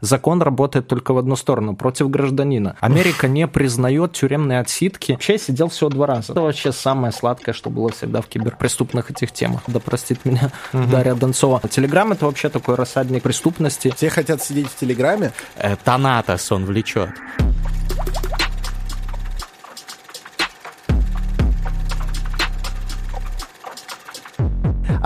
Закон работает только в одну сторону, против гражданина. Америка не признает тюремные отсидки. Вообще я сидел всего два раза. Это вообще самое сладкое, что было всегда в киберпреступных этих темах. Да простит меня угу. Дарья Донцова. Телеграм это вообще такой рассадник преступности. Все хотят сидеть в Телеграме? Э, Танатос он влечет.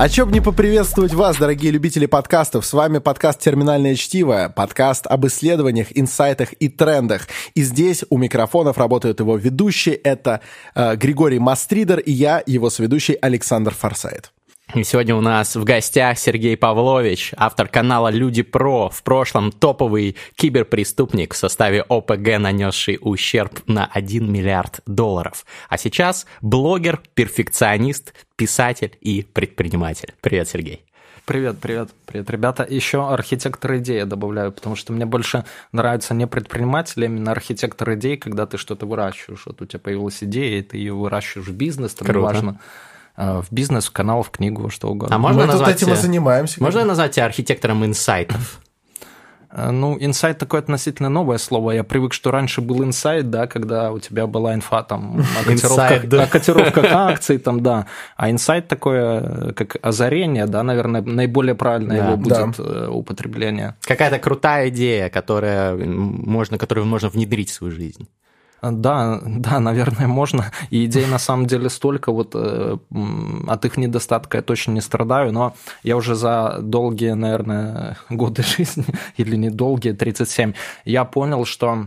А чем не поприветствовать вас, дорогие любители подкастов? С вами подкаст «Терминальное чтиво», подкаст об исследованиях, инсайтах и трендах. И здесь у микрофонов работают его ведущие. Это э, Григорий Мастридер и я, его сведущий Александр Форсайт. И сегодня у нас в гостях Сергей Павлович, автор канала Люди Про, в прошлом топовый киберпреступник в составе ОПГ, нанесший ущерб на 1 миллиард долларов. А сейчас блогер, перфекционист, писатель и предприниматель. Привет, Сергей. Привет, привет, привет, ребята. Еще архитектор идей я добавляю, потому что мне больше нравится не предприниматель, а именно архитектор идей, когда ты что-то выращиваешь. Вот у тебя появилась идея, и ты ее выращиваешь в бизнес, там Круто. неважно Э, в бизнес, в канал, в книгу, что угодно. А можно Мы назвать тут этим и занимаемся. Можно назвать тебя архитектором инсайтов? Э, ну, инсайт такое относительно новое слово. Я привык, что раньше был инсайт, да, когда у тебя была инфа там о котировках, да. о котировках акций, там, да. А инсайт такое, как озарение, да, наверное, наиболее правильное да, его будет да. Э, употребление. Какая-то крутая идея, которая можно, которую можно внедрить в свою жизнь. Да, да, наверное, можно. И идей на самом деле столько, вот э, от их недостатка я точно не страдаю, но я уже за долгие, наверное, годы жизни, или недолгие, 37, я понял, что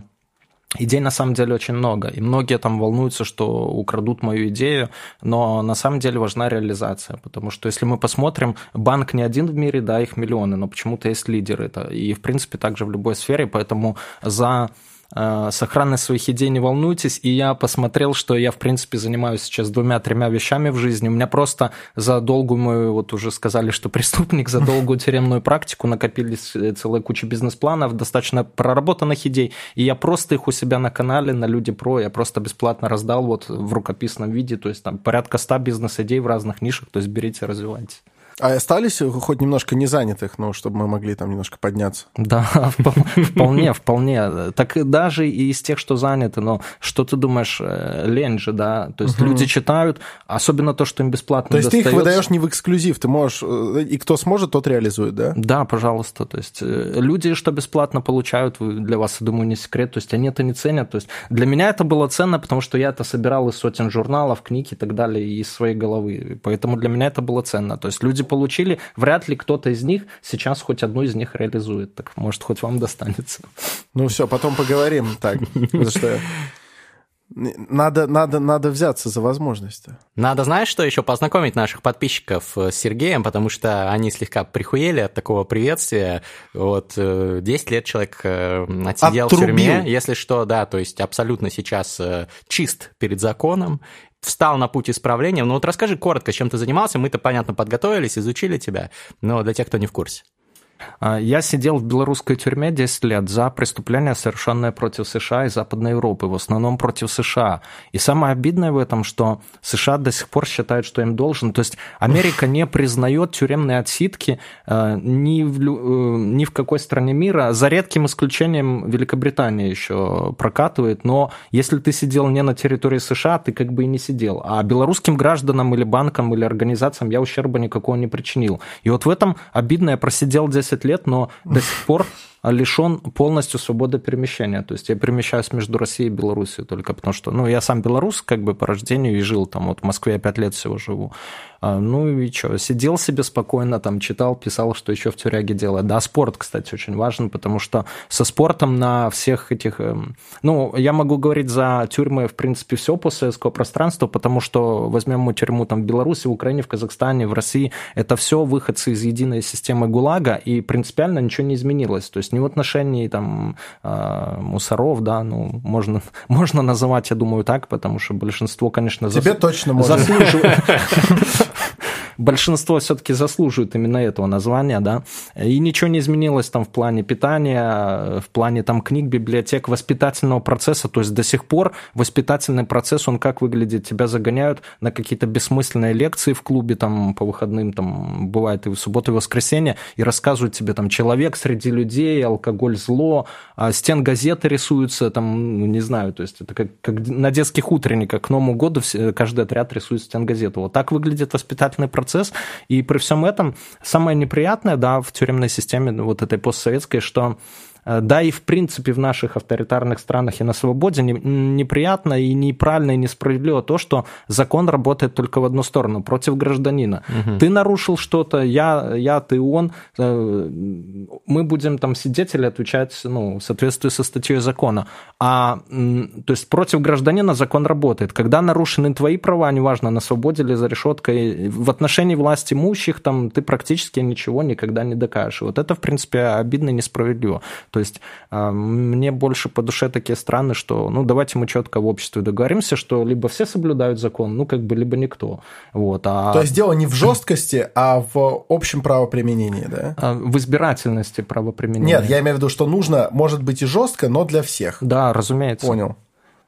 Идей на самом деле очень много, и многие там волнуются, что украдут мою идею, но на самом деле важна реализация, потому что если мы посмотрим, банк не один в мире, да, их миллионы, но почему-то есть лидеры, это, и в принципе также в любой сфере, поэтому за Э, сохранность своих идей не волнуйтесь. И я посмотрел, что я, в принципе, занимаюсь сейчас двумя-тремя вещами в жизни. У меня просто за долгую мою, вот уже сказали, что преступник, за долгую тюремную практику накопились э, целая куча бизнес-планов, достаточно проработанных идей. И я просто их у себя на канале, на Люди Про, я просто бесплатно раздал вот в рукописном виде. То есть там порядка 100 бизнес-идей в разных нишах. То есть берите, развивайте. А остались хоть немножко не занятых, ну, чтобы мы могли там немножко подняться? Да, вполне, вполне. Так даже и из тех, что заняты, но что ты думаешь, э, лень же, да? То есть люди читают, особенно то, что им бесплатно То есть ты их выдаешь не в эксклюзив, ты можешь, э, и кто сможет, тот реализует, да? Да, пожалуйста. То есть э, люди, что бесплатно получают, для вас, я думаю, не секрет, то есть они это не ценят. То есть для меня это было ценно, потому что я это собирал из сотен журналов, книг и так далее, из своей головы. Поэтому для меня это было ценно. То есть люди люди получили, вряд ли кто-то из них сейчас хоть одну из них реализует. Так может, хоть вам достанется. Ну все, потом поговорим. Так, что надо, надо, надо взяться за возможность. Надо, знаешь, что еще познакомить наших подписчиков с Сергеем, потому что они слегка прихуели от такого приветствия. Вот 10 э, лет человек э, отсидел Отрубил. в тюрьме, если что, да, то есть абсолютно сейчас э, чист перед законом, встал на путь исправления. Ну вот расскажи коротко, чем ты занимался. Мы-то, понятно, подготовились, изучили тебя, но для тех, кто не в курсе. А, я сидел в белорусской тюрьме 10 лет за преступления, совершенные против США и Западной Европы, в основном против США. И самое обидное в этом, что США до сих пор считают, что им должен. То есть Америка не признает тюремные отсидки э, ни в, э, ни в какой стране мира, за редким исключением Великобритания еще прокатывает. Но если ты сидел не на территории США, ты как бы и не сидел. А белорусским гражданам или банкам или организациям я ущерба никакого не причинил. И вот в этом обидно, я просидел 10 10 лет, но до сих пор лишен полностью свободы перемещения. То есть я перемещаюсь между Россией и Белоруссией только потому, что, ну, я сам белорус как бы по рождению и жил там, вот в Москве я 5 лет всего живу. А, ну и что, сидел себе спокойно, там читал, писал, что еще в тюряге делать. Да, спорт, кстати, очень важен, потому что со спортом на всех этих... Эм, ну, я могу говорить за тюрьмы, в принципе, все постсоветского пространства, потому что возьмем мы тюрьму там в Беларуси, в Украине, в Казахстане, в России, это все выходцы из единой системы ГУЛАГа, и принципиально ничего не изменилось. То есть ни в отношении там а, мусоров, да, ну, можно, можно называть, я думаю, так, потому что большинство, конечно, Тебе зас... точно можно. большинство все-таки заслуживают именно этого названия, да, и ничего не изменилось там в плане питания, в плане там книг, библиотек, воспитательного процесса, то есть до сих пор воспитательный процесс, он как выглядит, тебя загоняют на какие-то бессмысленные лекции в клубе, там по выходным, там бывает и в субботу, и воскресенье, и рассказывают тебе там человек среди людей, алкоголь зло, а стен газеты рисуются, там, ну, не знаю, то есть это как, как на детских утренниках, к Новому году каждый отряд рисует стен газеты. Вот так выглядит воспитательный процесс, и при всем этом самое неприятное, да, в тюремной системе вот этой постсоветской, что да и в принципе в наших авторитарных странах и на свободе неприятно и неправильно и несправедливо то, что закон работает только в одну сторону, против гражданина. Угу. Ты нарушил что-то, я, я, ты, он, э, мы будем там сидеть или отвечать ну, в соответствии со статьей закона. А, то есть против гражданина закон работает. Когда нарушены твои права, неважно, на свободе или за решеткой, в отношении власти имущих, там ты практически ничего никогда не докажешь. Вот это, в принципе, обидно и несправедливо. То есть а, мне больше по душе такие страны, что ну давайте мы четко в обществе договоримся, что либо все соблюдают закон, ну как бы либо никто. Вот, а... То есть дело не в жесткости, а в общем правоприменении, да? А, в избирательности правоприменения. Нет, я имею в виду, что нужно, может быть и жестко, но для всех. Да, разумеется. Понял.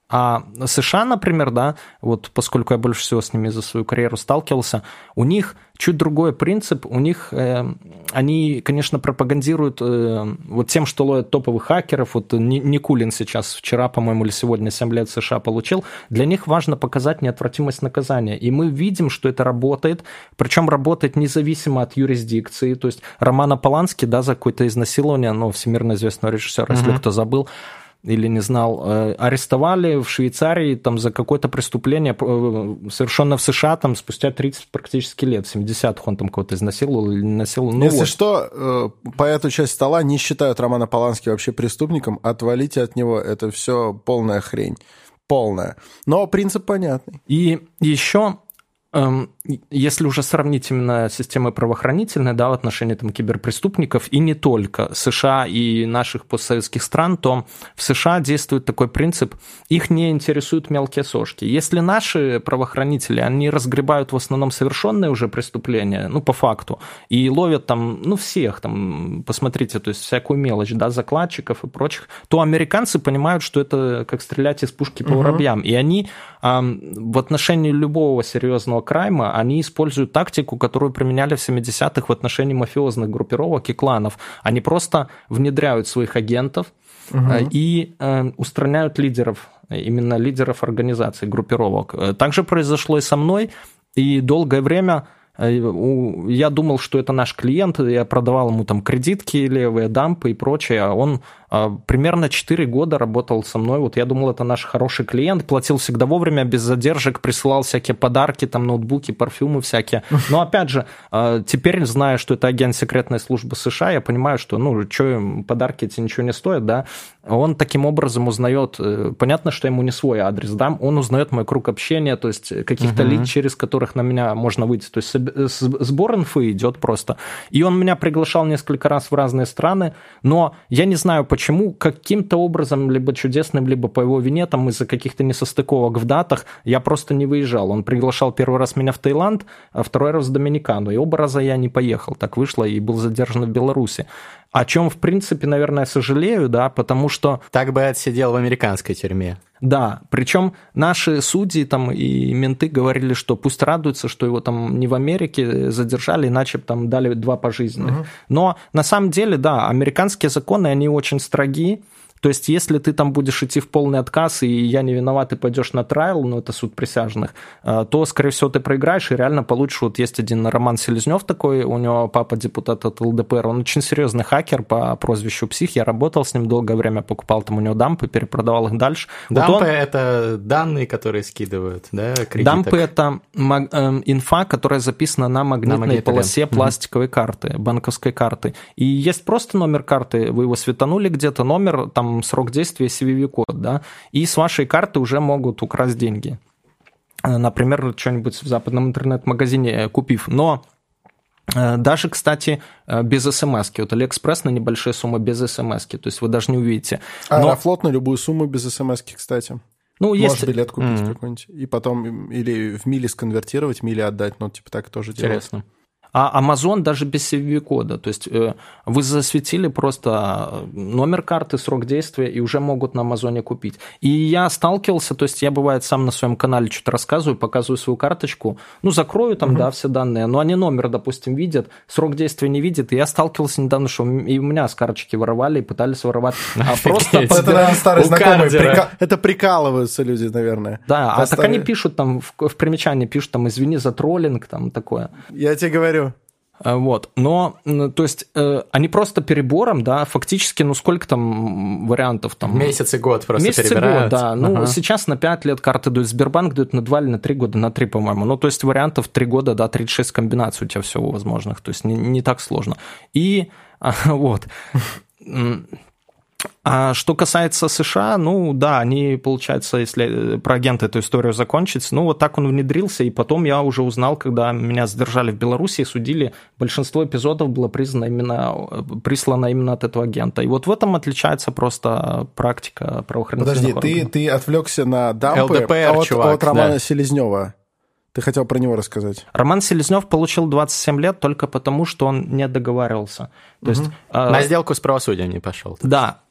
А США, например, да, вот поскольку я больше всего с ними за свою карьеру сталкивался, у них чуть другой принцип. У них э, они, конечно, пропагандируют э, вот тем, что ловят топовых хакеров. Вот Никулин сейчас вчера, по-моему, или сегодня 7 лет США получил. Для них важно показать неотвратимость наказания. И мы видим, что это работает. Причем работает независимо от юрисдикции. То есть Романа Полански, да, за какое-то изнасилование, ну, всемирно известного режиссера, mm-hmm. если кто забыл, или не знал, э, арестовали в Швейцарии там за какое-то преступление, э, совершенно в США там спустя 30 практически лет, в 70-х он там кого-то изнасиловал или насиловал. Ну Если вот. что, э, по эту часть стола не считают Романа Полански вообще преступником, отвалите от него, это все полная хрень полная. Но принцип понятный. И еще Эм, если уже сравнить именно системы правоохранительной да, в отношении там, киберпреступников, и не только США и наших постсоветских стран, то в США действует такой принцип, их не интересуют мелкие сошки. Если наши правоохранители, они разгребают в основном совершенные уже преступления, ну, по факту, и ловят там, ну, всех, там, посмотрите, то есть всякую мелочь, да, закладчиков и прочих, то американцы понимают, что это как стрелять из пушки по воробьям, угу. и они эм, в отношении любого серьезного крайма, они используют тактику, которую применяли в 70-х в отношении мафиозных группировок и кланов. Они просто внедряют своих агентов угу. и э, устраняют лидеров, именно лидеров организаций, группировок. Э, также произошло и со мной, и долгое время Э, я думал, что это наш клиент, я продавал ему там кредитки, левые дампы и прочее, а он примерно 4 года работал со мной, вот я думал, это наш хороший клиент, платил всегда вовремя, без задержек, присылал всякие подарки, там ноутбуки, парфюмы всякие. Но опять же, а, теперь, зная, что это агент секретной службы США, я понимаю, что, ну, что подарки эти ничего не стоят, да, он таким образом узнает, э, понятно, что ему не свой адрес, да, он узнает мой круг общения, то есть каких-то uh-huh. лиц, через которых на меня можно выйти, то есть сбор инфы идет просто. И он меня приглашал несколько раз в разные страны, но я не знаю почему, каким-то образом, либо чудесным, либо по его вине, там из-за каких-то несостыковок в датах, я просто не выезжал. Он приглашал первый раз меня в Таиланд, а второй раз в Доминикану, и оба раза я не поехал. Так вышло и был задержан в Беларуси о чем, в принципе, наверное, сожалею, да, потому что... Так бы отсидел в американской тюрьме. Да, причем наши судьи там и менты говорили, что пусть радуются, что его там не в Америке задержали, иначе бы там дали два пожизненных. Угу. Но на самом деле, да, американские законы, они очень строги, то есть, если ты там будешь идти в полный отказ, и я не виноват, и пойдешь на трайл, ну, это суд присяжных, э, то, скорее всего, ты проиграешь и реально получишь. Вот есть один Роман Селезнев такой, у него папа депутат от ЛДПР, он очень серьезный хакер по прозвищу Псих, я работал с ним долгое время, покупал там у него дампы, перепродавал их дальше. Дампы вот он... это данные, которые скидывают, да, кредиток? Дампы это эм, инфа, которая записана на магнитной, на магнитной полосе пластиковой карты, банковской карты. И есть просто номер карты, вы его светанули где-то, номер, там срок действия CVV-код, да, и с вашей карты уже могут украсть деньги. Э, например, что-нибудь в западном интернет-магазине э, купив. Но э, даже, кстати, без смс -ки. Вот Алиэкспресс на небольшие суммы без смс -ки. То есть вы даже не увидите. А Но... Аэрофлот на любую сумму без смс кстати. Ну, Можешь есть... билет купить mm-hmm. какой-нибудь, и потом или в мили сконвертировать, мили отдать, ну, типа так тоже Интересно. делают. А Amazon даже без CVV-кода. То есть э, вы засветили просто номер карты, срок действия, и уже могут на Амазоне купить. И я сталкивался, то есть я, бывает, сам на своем канале что-то рассказываю, показываю свою карточку, ну, закрою там, угу. да, все данные, но они номер, допустим, видят, срок действия не видят, и я сталкивался недавно, что и у меня с карточки воровали, и пытались воровать. А просто... Это старый знакомый, это прикалываются люди, наверное. Да, а так они пишут там, в примечании пишут там, извини за троллинг, там, такое. Я тебе говорю, Э, вот. Но, то есть, э, они просто перебором, да, фактически, ну, сколько там вариантов там? Месяц и год просто Месяц перебирают. и год, да. Ну, ага. сейчас на 5 лет карты дают, Сбербанк дает на 2 или на 3 года, на 3, по-моему. Ну, то есть, вариантов 3 года, да, 36 комбинаций у тебя всего возможных, то есть, не, не так сложно. И вот. А что касается США, ну да, они, получается, если про агента эту историю закончить, ну вот так он внедрился, и потом я уже узнал, когда меня задержали в Беларуси и судили, большинство эпизодов было признано именно, прислано именно от этого агента. И вот в этом отличается просто практика правоохранительных Подожди, ты, ты отвлекся на дампы ЛДПР, от, чувак, от Романа да. Селезнева. Ты хотел про него рассказать. Роман Селезнев получил 27 лет только потому, что он не договаривался. То угу. есть, На сделку с правосудием не пошел. Да,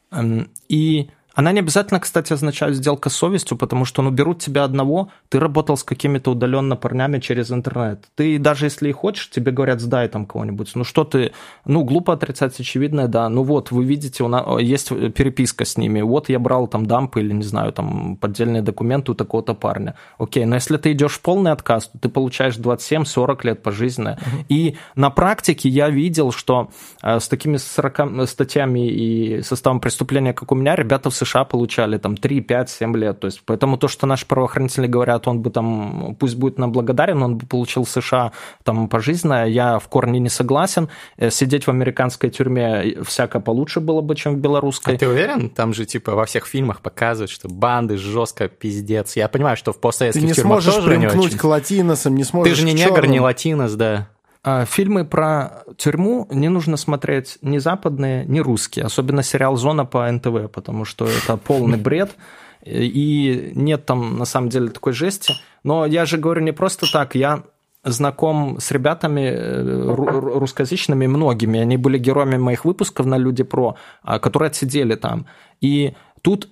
и она не обязательно, кстати, означает сделка с совестью, потому что, ну, берут тебя одного, ты работал с какими-то удаленно парнями через интернет. Ты даже если и хочешь, тебе говорят, сдай там кого-нибудь. Ну, что ты, ну, глупо отрицать очевидное, да. Ну, вот, вы видите, у нас есть переписка с ними. Вот я брал там дампы или, не знаю, там поддельные документы у такого-то парня. Окей, но если ты идешь в полный отказ, то ты получаешь 27-40 лет пожизненно. Угу. И на практике я видел, что э, с такими 40 статьями и составом преступления, как у меня, ребята в США получали там 3, 5, 7 лет. То есть, поэтому то, что наши правоохранители говорят, он бы там, пусть будет нам благодарен, он бы получил США там пожизненно, я в корне не согласен. Э, сидеть в американской тюрьме всяко получше было бы, чем в белорусской. А ты уверен? Там же типа во всех фильмах показывают, что банды жестко пиздец. Я понимаю, что в постсоветских ты тюрьмах тоже не очень. к латиносам, не сможешь Ты же не негр, не латинос, да. А, фильмы про тюрьму не нужно смотреть ни западные, ни русские, особенно сериал «Зона» по НТВ, потому что это полный бред, и нет там на самом деле такой жести. Но я же говорю не просто так, я знаком с ребятами э, русскоязычными, многими, они были героями моих выпусков на Люди Про, а, которые отсидели там. И тут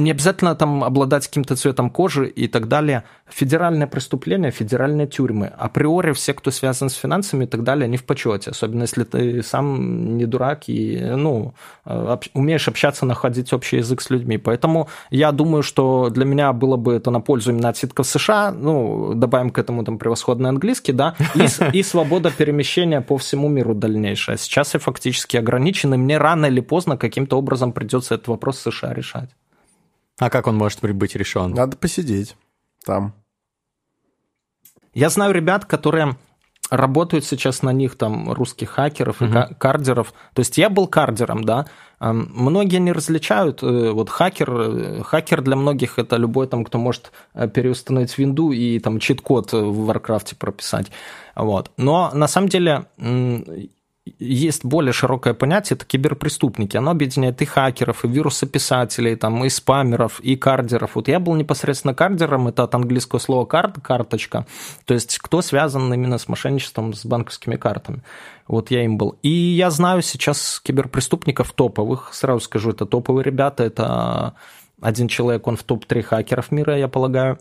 не обязательно там обладать каким-то цветом кожи и так далее. Федеральное преступление, федеральные тюрьмы. Априори все, кто связан с финансами и так далее, они в почете. Особенно если ты сам не дурак и ну, об, умеешь общаться, находить общий язык с людьми. Поэтому я думаю, что для меня было бы это на пользу именно отсидка в США. Ну, добавим к этому там превосходный английский, да, и, и свобода перемещения по всему миру дальнейшая. Сейчас я фактически ограничен, и мне рано или поздно каким-то образом придется этот вопрос США решать. А как он может быть решен? Надо посидеть там. Я знаю ребят, которые работают сейчас на них, там, русских хакеров угу. и кардеров. То есть я был кардером, да. Многие не различают. Э, вот хакер, э, хакер для многих это любой, там, кто может э, переустановить винду и там чит-код в Варкрафте прописать. Вот. Но на самом деле есть более широкое понятие, это киберпреступники. Оно объединяет и хакеров, и вирусописателей, там, и спамеров, и кардеров. Вот я был непосредственно кардером, это от английского слова card, карточка, то есть кто связан именно с мошенничеством с банковскими картами. Вот я им был. И я знаю сейчас киберпреступников топовых, сразу скажу, это топовые ребята, это один человек, он в топ-3 хакеров мира, я полагаю,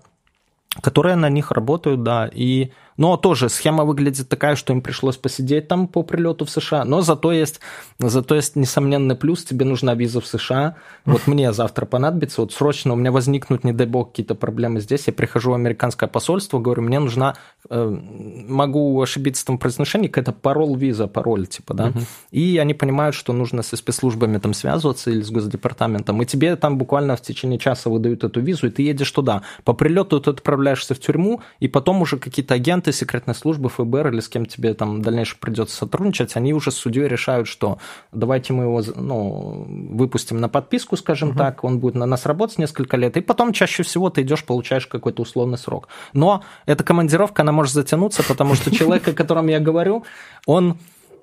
которые на них работают, да, и но тоже схема выглядит такая, что им пришлось посидеть там по прилету в США. Но зато есть, зато есть несомненный плюс, тебе нужна виза в США. Вот мне завтра понадобится, вот срочно у меня возникнут, не дай бог, какие-то проблемы здесь. Я прихожу в американское посольство, говорю, мне нужна, э, могу ошибиться в том произношении, какая-то пароль виза, пароль, типа, да. Uh-huh. И они понимают, что нужно со спецслужбами там связываться или с госдепартаментом. И тебе там буквально в течение часа выдают эту визу, и ты едешь туда. По прилету ты отправляешься в тюрьму, и потом уже какие-то агенты агенты секретной службы, ФБР или с кем тебе там дальнейшем придется сотрудничать, они уже с судьей решают, что давайте мы его ну, выпустим на подписку, скажем угу. так, он будет на нас работать несколько лет, и потом чаще всего ты идешь, получаешь какой-то условный срок. Но эта командировка, она может затянуться, потому что человек, о котором я говорю, он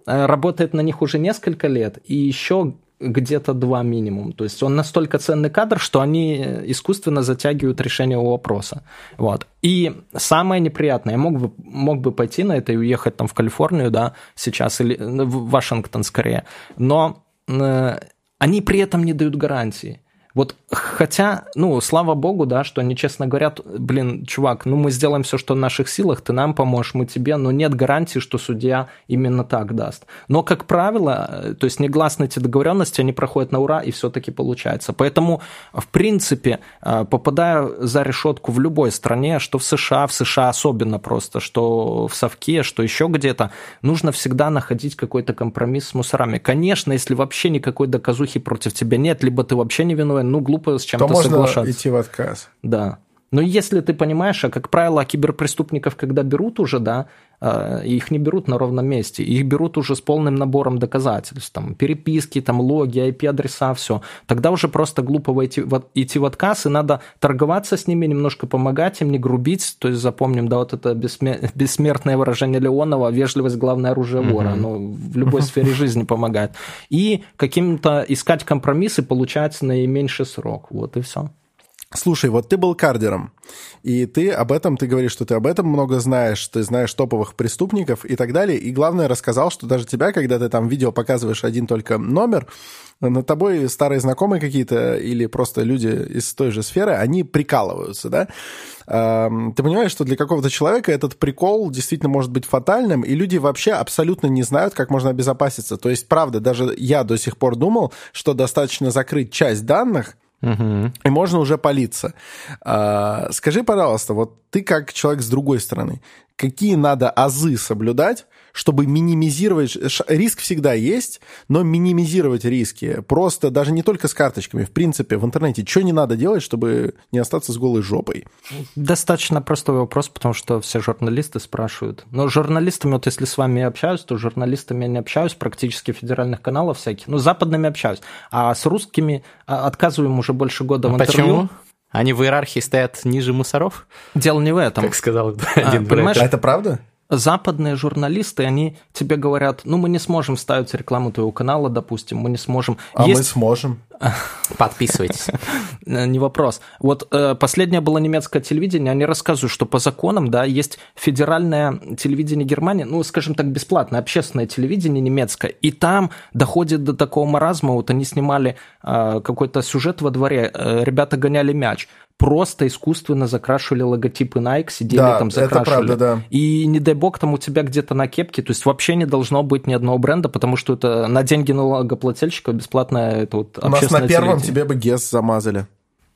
э, работает на них уже несколько лет, и еще где-то два минимум. То есть он настолько ценный кадр, что они искусственно затягивают решение вопроса. Вот. И самое неприятное, я мог бы, мог бы пойти на это и уехать там в Калифорнию, да, сейчас, или в Вашингтон скорее, но э, они при этом не дают гарантии. Вот хотя, ну, слава богу, да, что они честно говорят, блин, чувак, ну мы сделаем все, что в наших силах, ты нам поможешь, мы тебе, но нет гарантии, что судья именно так даст. Но, как правило, э, то есть негласные эти договоренности, они проходят на ура, и все-таки получается. Поэтому, в принципе, э, попадая за решетку в любой стране, что в США, в США особенно просто, что в Совке, что еще где-то, нужно всегда находить какой-то компромисс с мусорами. Конечно, если вообще никакой доказухи против тебя нет, либо ты вообще не виновен, ну, глупо с чем-то то можно соглашаться. идти в отказ. Да. Но если ты понимаешь, а как правило, киберпреступников, когда берут уже, да, а, их не берут на ровном месте, их берут уже с полным набором доказательств, там, переписки, там, логи, IP-адреса, все. Тогда уже просто глупо идти в, идти в отказ, и надо торговаться с ними, немножко помогать им, не грубить, то есть запомним, да, вот это бессмертное выражение Леонова, вежливость – главное оружие вора, оно в любой сфере жизни помогает. И каким-то искать компромиссы, получать наименьший срок, вот и все. Слушай, вот ты был кардером, и ты об этом, ты говоришь, что ты об этом много знаешь, ты знаешь топовых преступников и так далее, и главное, рассказал, что даже тебя, когда ты там видео показываешь один только номер, над тобой старые знакомые какие-то или просто люди из той же сферы, они прикалываются, да? Ты понимаешь, что для какого-то человека этот прикол действительно может быть фатальным, и люди вообще абсолютно не знают, как можно обезопаситься. То есть, правда, даже я до сих пор думал, что достаточно закрыть часть данных, Угу. И можно уже палиться. А, скажи, пожалуйста, вот ты как человек с другой стороны, какие надо азы соблюдать, чтобы минимизировать... Риск всегда есть, но минимизировать риски. Просто даже не только с карточками. В принципе, в интернете что не надо делать, чтобы не остаться с голой жопой? Достаточно простой вопрос, потому что все журналисты спрашивают. Но журналистами, вот если с вами я общаюсь, то журналистами я не общаюсь, практически федеральных каналов всяких. Ну, западными общаюсь. А с русскими а, отказываем уже больше года а в интервью. Почему? Они в иерархии стоят ниже мусоров? Дело не в этом. Как сказал один а, Понимаешь? А это правда? Западные журналисты, они тебе говорят, ну, мы не сможем ставить рекламу твоего канала, допустим, мы не сможем. А Есть... мы сможем. Подписывайтесь. Не вопрос. Вот э, последнее было немецкое телевидение, они рассказывают, что по законам, да, есть федеральное телевидение Германии, ну, скажем так, бесплатное, общественное телевидение немецкое, и там доходит до такого маразма, вот они снимали э, какой-то сюжет во дворе, э, ребята гоняли мяч, просто искусственно закрашивали логотипы Nike, сидели да, там, закрашивали. Это правда, да. И не дай бог там у тебя где-то на кепке, то есть вообще не должно быть ни одного бренда, потому что это на деньги налогоплательщика бесплатное это вот У нас на первом тебе бы ГЕС замазали.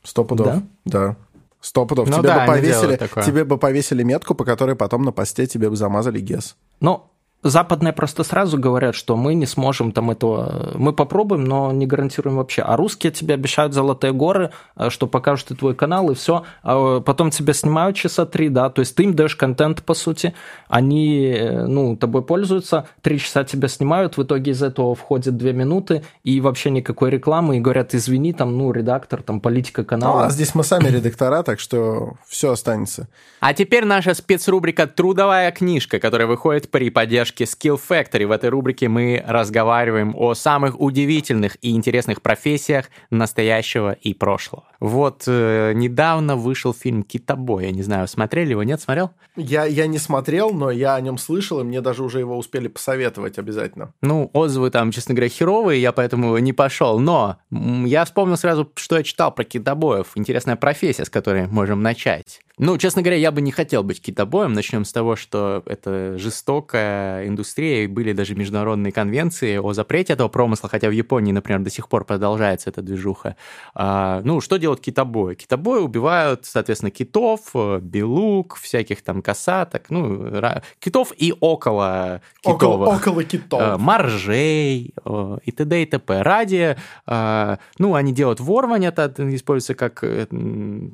Сто пудов. Да? Да. Сто пудов. Ну, тебе, да, бы повесили, тебе бы повесили метку, по которой потом на посте тебе бы замазали ГЕС. Ну, Западные просто сразу говорят, что мы не сможем там этого, мы попробуем, но не гарантируем вообще. А русские тебе обещают золотые горы, э, что покажут и твой канал, и все. А потом тебя снимают часа три, да, то есть ты им даешь контент, по сути, они, э, ну, тобой пользуются, три часа тебя снимают, в итоге из этого входит две минуты, и вообще никакой рекламы, и говорят, извини, там, ну, редактор, там, политика канала. Ну, а здесь мы сами редактора, так что все останется. А теперь наша спецрубрика «Трудовая книжка», которая выходит при поддержке поддержки Skill Factory. В этой рубрике мы разговариваем о самых удивительных и интересных профессиях настоящего и прошлого. Вот э, недавно вышел фильм «Китобой». Я не знаю, смотрели его, нет? Смотрел? Я, я не смотрел, но я о нем слышал, и мне даже уже его успели посоветовать обязательно. Ну, отзывы там, честно говоря, херовые, я поэтому не пошел. Но я вспомнил сразу, что я читал про китобоев. Интересная профессия, с которой можем начать. Ну, честно говоря, я бы не хотел быть китобоем. Начнем с того, что это жестокая индустрия, и были даже международные конвенции о запрете этого промысла, хотя в Японии, например, до сих пор продолжается эта движуха. А, ну, что делают китобои? Китобои убивают, соответственно, китов, э, белук, всяких там касаток, ну, китов и около китовых. Около, около китов. Э, моржей и т.д. и т.п. Ради, э, ну, они делают ворвань, это используется как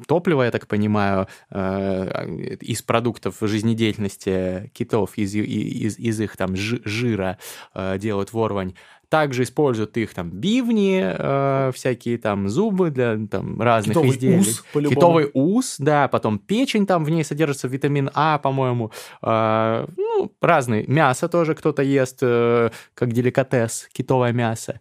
топливо, я так понимаю, Э, из продуктов жизнедеятельности китов, из, из, из их там жира э, делают ворвань. Также используют их там бивни, э, всякие там зубы для там разных Китовый изделий. Ус, Китовый ус, да, потом печень там в ней содержится витамин А, по-моему. Э, ну, разные. Мясо тоже кто-то ест, э, как деликатес, китовое мясо.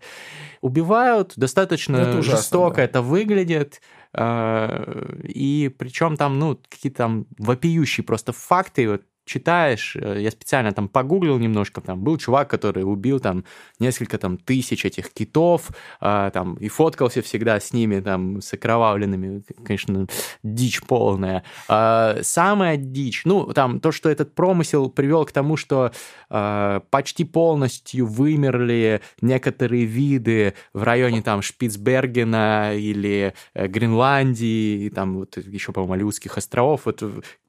Убивают достаточно это ужасно, жестоко, да. это выглядит. Э, и причем там, ну, какие-то там вопиющие просто факты, вот читаешь, э, я специально там погуглил немножко, там был чувак, который убил там несколько там тысяч этих китов, а, там и фоткался всегда с ними там с окровавленными, конечно, дичь полная. А, самая дичь, ну там то, что этот промысел привел к тому, что а, почти полностью вымерли некоторые виды в районе там Шпицбергена или э, Гренландии, там вот еще, по-моему, Алиутских островов, вот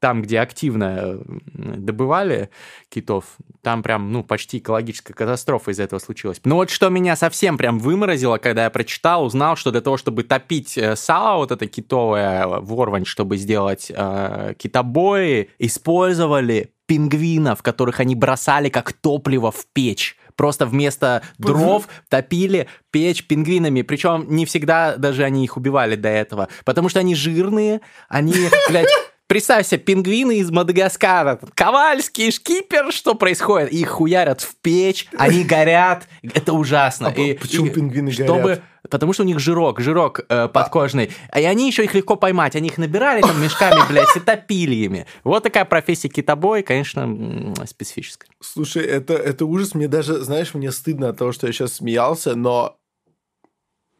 там, где активно добывали китов, там прям, ну, почти экологическая катастрофа из-за этого случилась. Но вот что меня совсем прям выморозило, когда я прочитал, узнал, что для того, чтобы топить э, сало, вот это китовое, ворвань, чтобы сделать э, китобои, использовали пингвинов, которых они бросали как топливо в печь просто вместо дров топили печь пингвинами. Причем не всегда даже они их убивали до этого. Потому что они жирные, они, блядь, Представь себе, пингвины из Мадагаскара. Ковальский, шкипер, что происходит? Их хуярят в печь, они горят. Это ужасно. А и, почему и, пингвины чтобы, горят? Потому что у них жирок, жирок э, подкожный. А. И они еще их легко поймать. Они их набирали там мешками, блядь, и топили ими. Вот такая профессия китобой, конечно, специфическая. Слушай, это, это ужас. Мне даже, знаешь, мне стыдно от того, что я сейчас смеялся, но...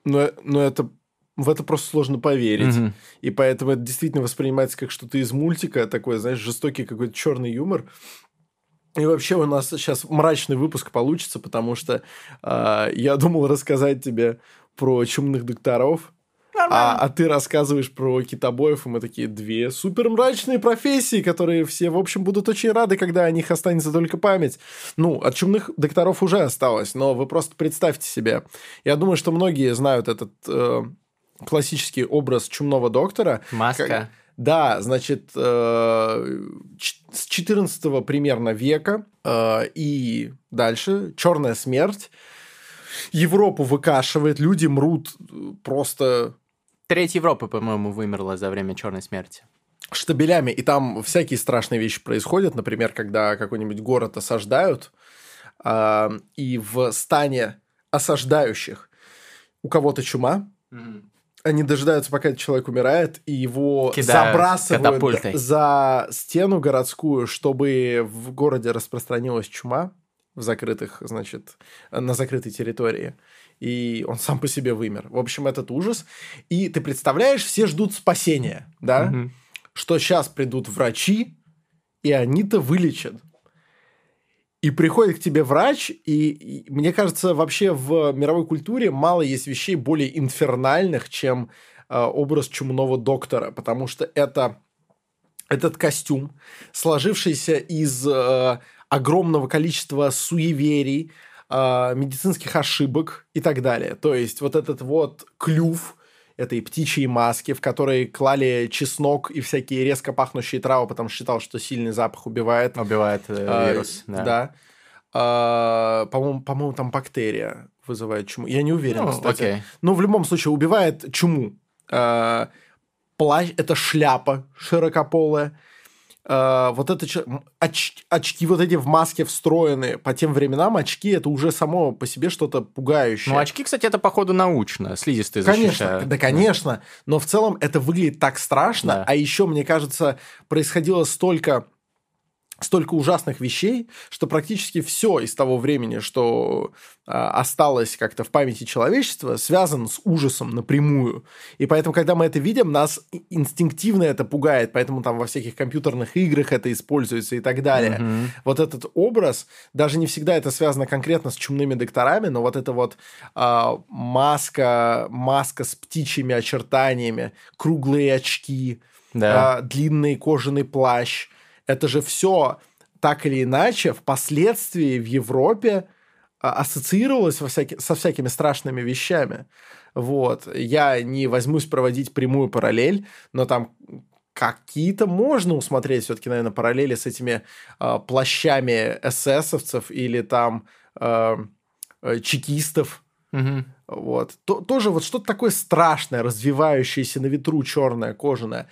Но, но это в это просто сложно поверить. Угу. И поэтому это действительно воспринимается как что-то из мультика, такой, знаешь, жестокий какой-то черный юмор. И вообще у нас сейчас мрачный выпуск получится, потому что э, я думал рассказать тебе про чумных докторов. А, а ты рассказываешь про китобоев, и мы такие две супер мрачные профессии, которые все, в общем, будут очень рады, когда о них останется только память. Ну, от чумных докторов уже осталось, но вы просто представьте себе. Я думаю, что многие знают этот э, классический образ чумного доктора. Маска. Как, да, значит, э, с 14 примерно века э, и дальше черная смерть. Европу выкашивает, люди мрут просто... Треть Европы, по-моему, вымерла за время черной смерти штабелями, и там всякие страшные вещи происходят, например, когда какой-нибудь город осаждают, э, и в стане осаждающих у кого-то чума, mm-hmm они дожидаются, пока этот человек умирает, и его Кидают забрасывают катапультой. за стену городскую, чтобы в городе распространилась чума в закрытых, значит, на закрытой территории. И он сам по себе вымер. В общем, этот ужас. И ты представляешь, все ждут спасения, да? Угу. Что сейчас придут врачи, и они-то вылечат. И приходит к тебе врач, и, и мне кажется, вообще в мировой культуре мало есть вещей более инфернальных, чем э, образ чумного доктора, потому что это этот костюм, сложившийся из э, огромного количества суеверий, э, медицинских ошибок и так далее. То есть вот этот вот клюв этой птичьей маски, в которой клали чеснок и всякие резко пахнущие травы, потому что считал, что сильный запах убивает. Убивает э, а, вирус, да. да. А, по-моему, по-моему, там бактерия вызывает чуму. Я не уверен, ну, кстати. Окей. Но в любом случае убивает чуму. А, плащ – это шляпа широкополая. Uh, вот это оч, очки вот эти в маске встроенные по тем временам очки это уже само по себе что-то пугающее. Ну очки, кстати, это походу научно, слизистые конечно, защищают. Да, конечно, но в целом это выглядит так страшно, да. а еще мне кажется происходило столько столько ужасных вещей, что практически все из того времени, что э, осталось как-то в памяти человечества, связано с ужасом напрямую. И поэтому, когда мы это видим, нас инстинктивно это пугает, поэтому там во всяких компьютерных играх это используется и так далее. Mm-hmm. Вот этот образ, даже не всегда это связано конкретно с чумными докторами, но вот эта вот э, маска, маска с птичьими очертаниями, круглые очки, да. э, длинный кожаный плащ – это же все так или иначе впоследствии в Европе а, ассоциировалось во всяки, со всякими страшными вещами. Вот. Я не возьмусь проводить прямую параллель, но там какие-то можно усмотреть все-таки, наверное, параллели с этими э, плащами эсэсовцев или там э, э, чекистов. Угу. Вот. То, тоже вот что-то такое страшное, развивающееся на ветру, черное, кожаное.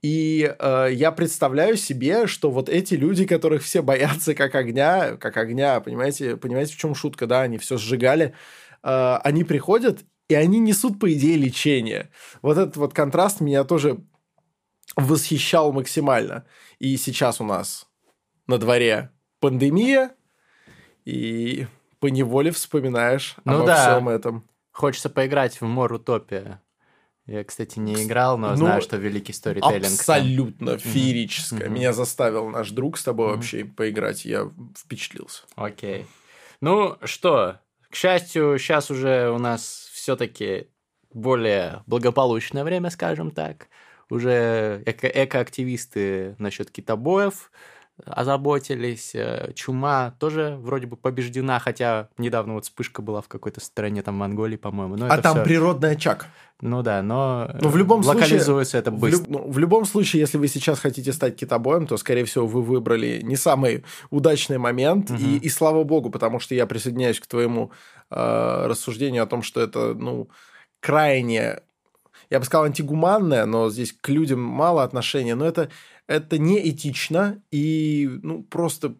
И э, я представляю себе, что вот эти люди, которых все боятся как огня, как огня, понимаете, понимаете, в чем шутка, да, они все сжигали, э, они приходят и они несут, по идее, лечение. Вот этот вот контраст меня тоже восхищал максимально. И сейчас у нас на дворе пандемия, и по неволе вспоминаешь ну обо да. всем этом. Хочется поиграть в Мор Утопия. Я, кстати, не играл, но ну, знаю, что великий сторителлинг. Абсолютно там. феерическое. Mm-hmm. Меня заставил наш друг с тобой mm-hmm. вообще поиграть. Я впечатлился. Окей. Okay. Ну что, к счастью, сейчас уже у нас все-таки более благополучное время, скажем так. Уже эко- экоактивисты насчет китобоев озаботились. Э, чума тоже вроде бы побеждена, хотя недавно вот вспышка была в какой-то стране, там Монголии, по-моему. Но а там всё... природный очаг. Ну да, но, но в любом локализуется случае, это быстро. В, ну, в любом случае, если вы сейчас хотите стать китобоем, то, скорее всего, вы выбрали не самый удачный момент. Угу. И, и слава богу, потому что я присоединяюсь к твоему э, рассуждению о том, что это, ну, крайне я бы сказал, антигуманное, но здесь к людям мало отношения, но это это неэтично и ну, просто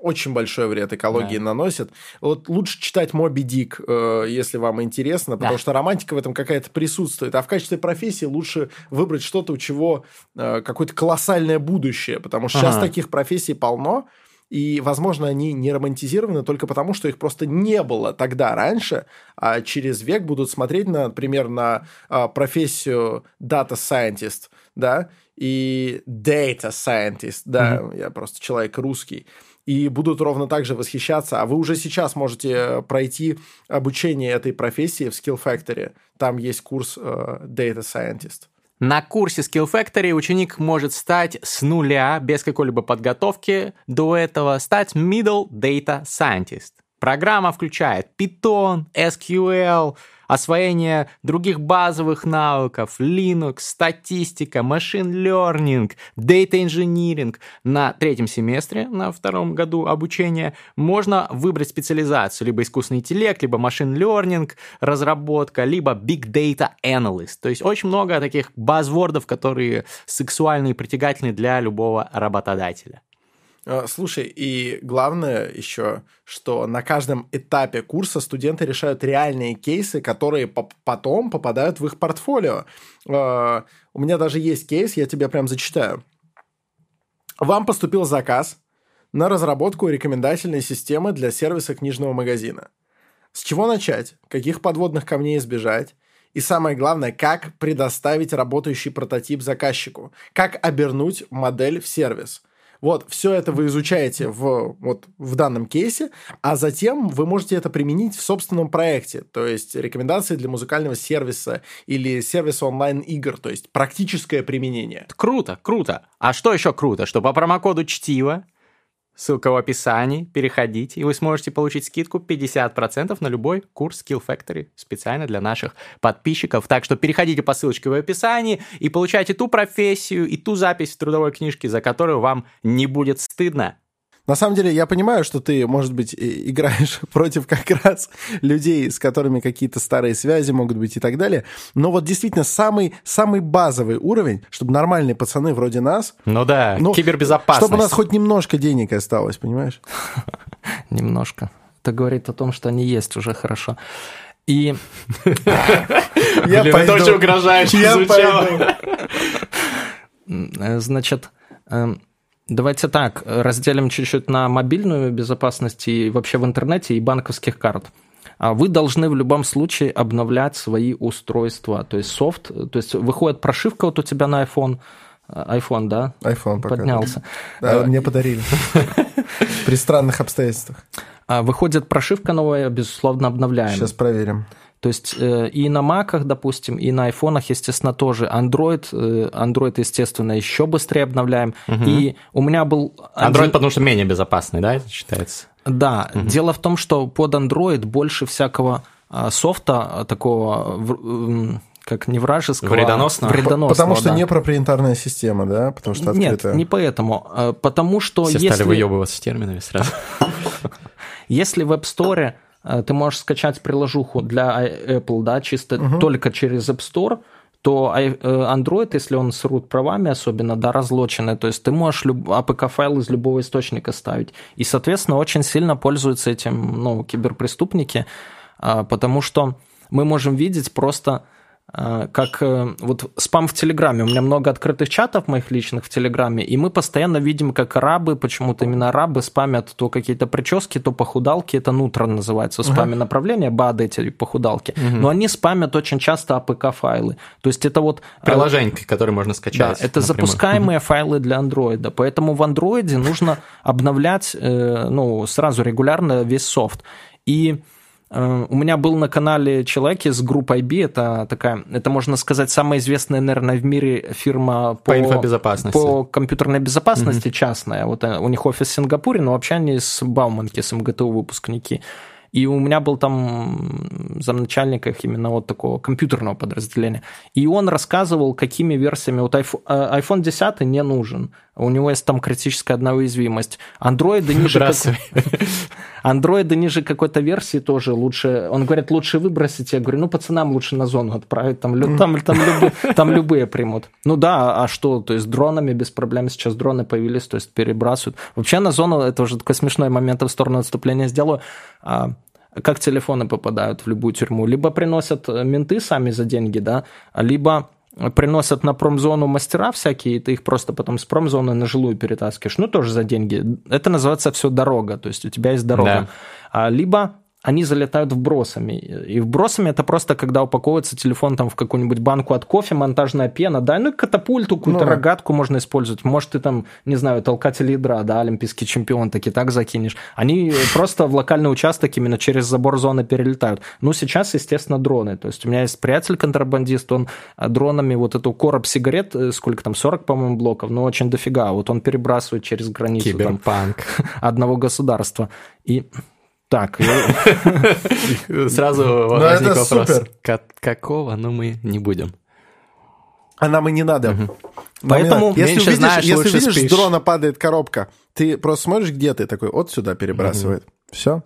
очень большой вред экологии да. наносит. Вот лучше читать Моби Дик, э, если вам интересно, потому да. что романтика в этом какая-то присутствует. А в качестве профессии лучше выбрать что-то, у чего э, какое-то колоссальное будущее, потому что ага. сейчас таких профессий полно. И, возможно, они не романтизированы только потому, что их просто не было тогда раньше, а через век будут смотреть, например, на а, профессию data scientist, да, и data scientist, да, mm-hmm. я просто человек русский, и будут ровно так же восхищаться. А вы уже сейчас можете пройти обучение этой профессии в Skill Factory. Там есть курс э, Data Scientist. На курсе Skill Factory ученик может стать с нуля, без какой-либо подготовки до этого, стать Middle Data Scientist. Программа включает Python, SQL, освоение других базовых навыков, Linux, статистика, machine learning, data engineering. На третьем семестре, на втором году обучения, можно выбрать специализацию, либо искусственный интеллект, либо machine learning, разработка, либо big data analyst. То есть очень много таких базвордов, которые сексуальные и притягательны для любого работодателя. А, слушай, и главное еще, что на каждом этапе курса студенты решают реальные кейсы, которые потом попадают в их портфолио. А, у меня даже есть кейс, я тебе прям зачитаю. Вам поступил заказ на разработку рекомендательной системы для сервиса книжного магазина. С чего начать? Каких подводных камней избежать? И самое главное, как предоставить работающий прототип заказчику? Как обернуть модель в сервис – вот, все это вы изучаете в, вот, в данном кейсе, а затем вы можете это применить в собственном проекте, то есть рекомендации для музыкального сервиса или сервиса онлайн-игр, то есть практическое применение. Круто, круто. А что еще круто, что по промокоду «Чтиво» Ссылка в описании, переходите, и вы сможете получить скидку 50% на любой курс Skill Factory специально для наших подписчиков. Так что переходите по ссылочке в описании и получайте ту профессию и ту запись в трудовой книжке, за которую вам не будет стыдно. На самом деле, я понимаю, что ты, может быть, играешь против как раз людей, с которыми какие-то старые связи могут быть и так далее. Но вот действительно самый, самый базовый уровень, чтобы нормальные пацаны вроде нас... Ну да, ну, кибербезопасность. Чтобы у нас хоть немножко денег осталось, понимаешь? Немножко. Это говорит о том, что они есть уже хорошо. И... Я пойду. Это очень угрожающе звучало. Значит, эм, Давайте так, разделим чуть-чуть на мобильную безопасность и вообще в интернете и банковских карт. А вы должны в любом случае обновлять свои устройства, то есть софт, то есть выходит прошивка вот у тебя на iPhone, iPhone, да? iPhone пока. Поднялся. Да, мне подарили. При странных обстоятельствах. А выходит прошивка новая, безусловно, обновляем. Сейчас проверим. То есть э, и на маках, допустим, и на айфонах, естественно, тоже. Android, э, Android, естественно, еще быстрее обновляем. Угу. И у меня был... Android, один... потому что менее безопасный, да, считается? Да. Угу. Дело в том, что под Android больше всякого а, софта такого как не вражеского, вредоносного. А вредоносного потому что да. не проприетарная система, да? Потому что открытая. Нет, не поэтому. А, потому что Все если... стали выебываться с терминами сразу. Если в App Store ты можешь скачать приложуху для Apple, да, чисто угу. только через App Store, то Android, если он с root правами особенно, да, разлоченный, то есть ты можешь люб... APK-файл из любого источника ставить. И, соответственно, очень сильно пользуются этим, ну, киберпреступники, потому что мы можем видеть просто а, как э, вот спам в Телеграме. У меня много открытых чатов моих личных в Телеграме, и мы постоянно видим, как арабы, почему-то именно арабы спамят то какие-то прически, то похудалки, это нутро называется в спаме uh-huh. направления, БАД эти похудалки, uh-huh. но они спамят очень часто APK-файлы. То есть это вот... Э, Приложение, которые можно скачать. Да, это напрямую. запускаемые uh-huh. файлы для андроида, поэтому в андроиде нужно обновлять э, ну, сразу регулярно весь софт. И у меня был на канале человек из группы IB, это такая, это можно сказать, самая известная, наверное, в мире фирма по, по инфобезопасности. По компьютерной безопасности угу. частная. Вот э, у них офис в Сингапуре, но вообще они с Бауманки, с МГТУ выпускники. И у меня был там замначальник их именно вот такого компьютерного подразделения. И он рассказывал, какими версиями... Вот iPhone 10 не нужен. У него есть там критическая одна уязвимость. Андроиды ниже... Андроиды ниже какой-то версии тоже лучше... Он говорит, лучше выбросить. Я говорю, ну, пацанам лучше на зону отправить. Там, там, там, любые, там любые примут. Ну да, а что? То есть дронами без проблем сейчас дроны появились, то есть перебрасывают. Вообще на зону, это уже такой смешной момент в сторону отступления сделаю а, как телефоны попадают в любую тюрьму. Либо приносят э, менты сами за деньги, да, либо приносят на промзону мастера всякие, и ты их просто потом с промзоны на жилую перетаскиваешь, ну, тоже за деньги. Это называется все дорога, то есть у тебя есть дорога. Да. А, либо они залетают вбросами. И вбросами это просто когда упаковывается телефон там в какую-нибудь банку от кофе, монтажная пена, да, ну и катапульту, какую-то ну, рогатку можно использовать. Может, ты там, не знаю, толкатель ядра, да, олимпийский чемпион, так и так закинешь. Они просто в локальный участок именно через забор зоны перелетают. Ну, сейчас, естественно, дроны. То есть у меня есть приятель-контрабандист, он а, дронами вот эту короб сигарет, э, сколько там, 40, по-моему, блоков, но очень дофига. Вот он перебрасывает через границу. Киберпанк. Там, одного государства. И так. Сразу ну, возник вопрос. Какого? Но мы не будем. А нам и не надо. Поэтому если увидишь, знаешь, если видишь, с дрона падает коробка, ты просто смотришь, где ты такой, вот сюда перебрасывает. Все.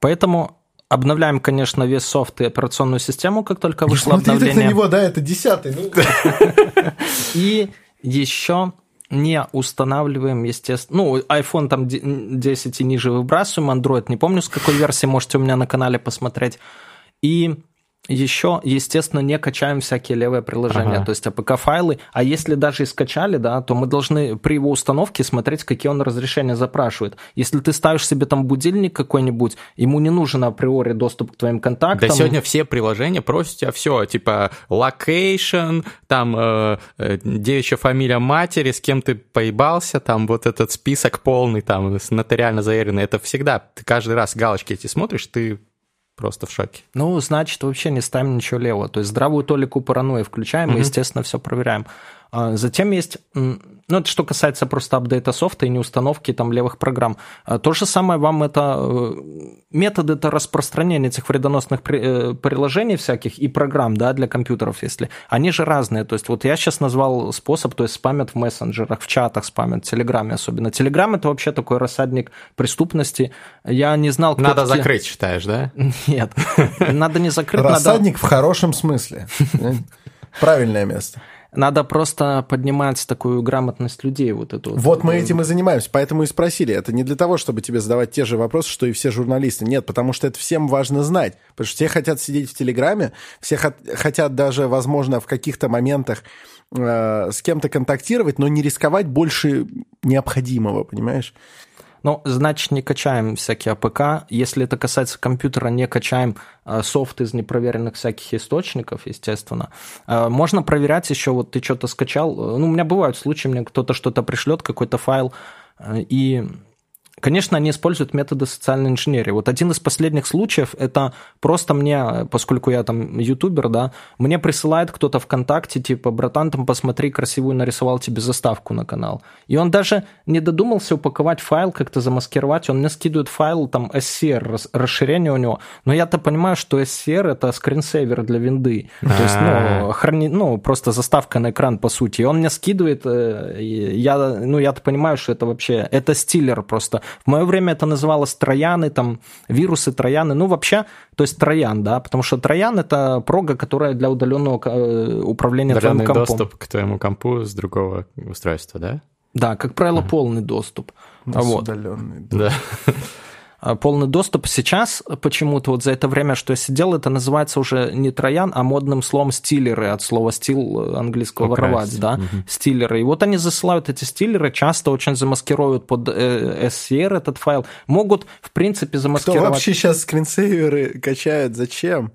Поэтому обновляем, конечно, весь софт и операционную систему, как только вышло обновление. на него, да, это десятый. Ну. И еще не устанавливаем, естественно. Ну, iPhone там 10 и ниже выбрасываем, Android не помню, с какой версии, можете у меня на канале посмотреть. И еще, естественно, не качаем всякие левые приложения, ага. то есть APK-файлы. А если даже и скачали, да, то мы должны при его установке смотреть, какие он разрешения запрашивает. Если ты ставишь себе там будильник какой-нибудь, ему не нужен априори доступ к твоим контактам. Да сегодня все приложения просят тебя все, типа location, там э, э, девичья фамилия матери, с кем ты поебался, там вот этот список полный, там нотариально заверенный, это всегда, ты каждый раз галочки эти смотришь, ты просто в шоке. Ну, значит, вообще не ставим ничего левого. То есть здравую толику паранойи включаем mm-hmm. и, естественно, все проверяем. А, затем есть, ну, это что касается просто апдейта софта и неустановки там левых программ. А, то же самое вам это э, методы это распространения этих вредоносных э, приложений всяких и программ, да, для компьютеров, если они же разные. То есть вот я сейчас назвал способ, то есть спамят в мессенджерах, в чатах спамят, в Телеграме особенно. Телеграм это вообще такой рассадник преступности. Я не знал, кто Надо такие... закрыть, считаешь, да? Нет, надо не закрыть. Рассадник в хорошем смысле. Правильное место. Надо просто поднимать такую грамотность людей. Вот, эту, вот мы этим и занимаемся, поэтому и спросили. Это не для того, чтобы тебе задавать те же вопросы, что и все журналисты. Нет, потому что это всем важно знать. Потому что все хотят сидеть в Телеграме, все хотят даже, возможно, в каких-то моментах э, с кем-то контактировать, но не рисковать больше необходимого, понимаешь? Ну, значит, не качаем всякие APK. Если это касается компьютера, не качаем э, софт из непроверенных всяких источников, естественно. Э, можно проверять еще, вот ты что-то скачал. Ну, у меня бывают случаи, мне кто-то что-то пришлет, какой-то файл, э, и Конечно, они используют методы социальной инженерии. Вот один из последних случаев, это просто мне, поскольку я там ютубер, да, мне присылает кто-то ВКонтакте, типа, братан, там посмотри, красивую нарисовал тебе заставку на канал. И он даже не додумался упаковать файл, как-то замаскировать, он мне скидывает файл, там, SCR, расширение у него. Но я-то понимаю, что SCR это скринсейвер для винды. То есть, ну, храни, ну, просто заставка на экран, по сути. И он мне скидывает, э, я, ну, я-то понимаю, что это вообще, это стилер просто В мое время это называлось трояны, там, вирусы, трояны. Ну, вообще, то есть троян, да, потому что троян — это прога, которая для удаленного э, управления Удаленный твоим компом. доступ к твоему компу с другого устройства, да? Да, как правило, ага. полный доступ. Вот. Удаленный. Да. А, полный доступ. Сейчас почему-то вот за это время, что я сидел, это называется уже не троян, а модным словом стилеры, от слова стил английского Украсть. воровать, да, угу. стилеры. И вот они засылают эти стилеры, часто очень замаскируют под э, SCR этот файл, могут, в принципе, замаскировать... Кто вообще сейчас скринсейверы качает? Зачем?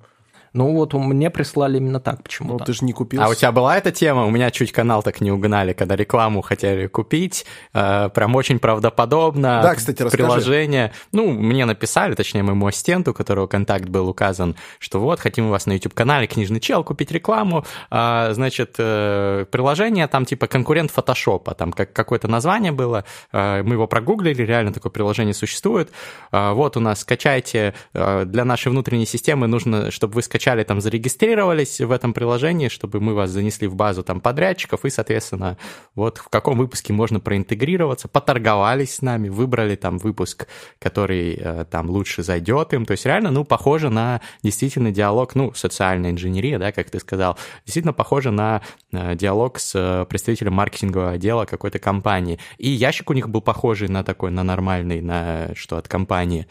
Ну вот мне прислали именно так почему-то. Ну ты же не купил. А у тебя была эта тема? У меня чуть канал так не угнали, когда рекламу хотели купить. Э, прям очень правдоподобно. Да, кстати, расскажи. Приложение. Ну, мне написали, точнее, моему ассистенту, у которого контакт был указан, что вот, хотим у вас на YouTube-канале книжный чел купить рекламу. А, значит, э, приложение там типа конкурент фотошопа, там как, какое-то название было. Э, мы его прогуглили, реально такое приложение существует. Э, вот у нас, скачайте. Э, для нашей внутренней системы нужно, чтобы вы скачали скачали, там зарегистрировались в этом приложении, чтобы мы вас занесли в базу там подрядчиков, и, соответственно, вот в каком выпуске можно проинтегрироваться, поторговались с нами, выбрали там выпуск, который э, там лучше зайдет им. То есть реально, ну, похоже на действительно диалог, ну, социальная инженерия, да, как ты сказал, действительно похоже на э, диалог с э, представителем маркетингового отдела какой-то компании. И ящик у них был похожий на такой, на нормальный, на что от компании.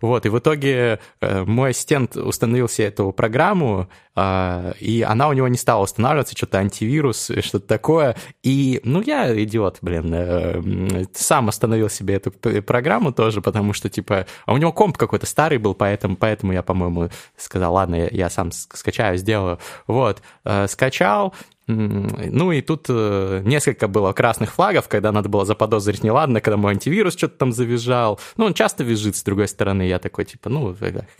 Вот, и в итоге мой ассистент установил себе эту программу, программу, а, и она у него не стала устанавливаться, что-то антивирус, что-то такое. И, ну, я идиот, блин, э, сам остановил себе эту программу тоже, потому что, типа, а у него комп какой-то старый был, поэтому, поэтому я, по-моему, сказал, ладно, я, я сам скачаю, сделаю. Вот, э, скачал, ну и тут э, несколько было красных флагов, когда надо было заподозрить неладно, когда мой антивирус что-то там завизжал. Ну, он часто визжит, с другой стороны. Я такой, типа, ну,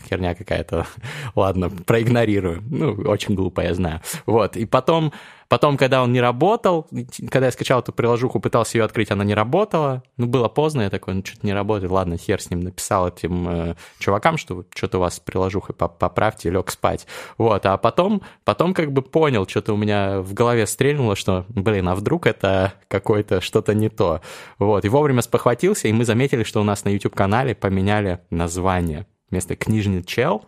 херня какая-то. Ладно, проигнорирую. Ну, очень глупо, я знаю. Вот, и потом Потом, когда он не работал, когда я скачал эту приложуху, пытался ее открыть, она не работала. Ну, было поздно, я такой, ну, что-то не работает, ладно, хер с ним. Написал этим э, чувакам, что что-то у вас с приложухой поправьте, лег спать. Вот, а потом, потом как бы понял, что-то у меня в голове стрельнуло, что, блин, а вдруг это какое-то что-то не то. Вот, и вовремя спохватился, и мы заметили, что у нас на YouTube-канале поменяли название. Вместо «Книжный чел»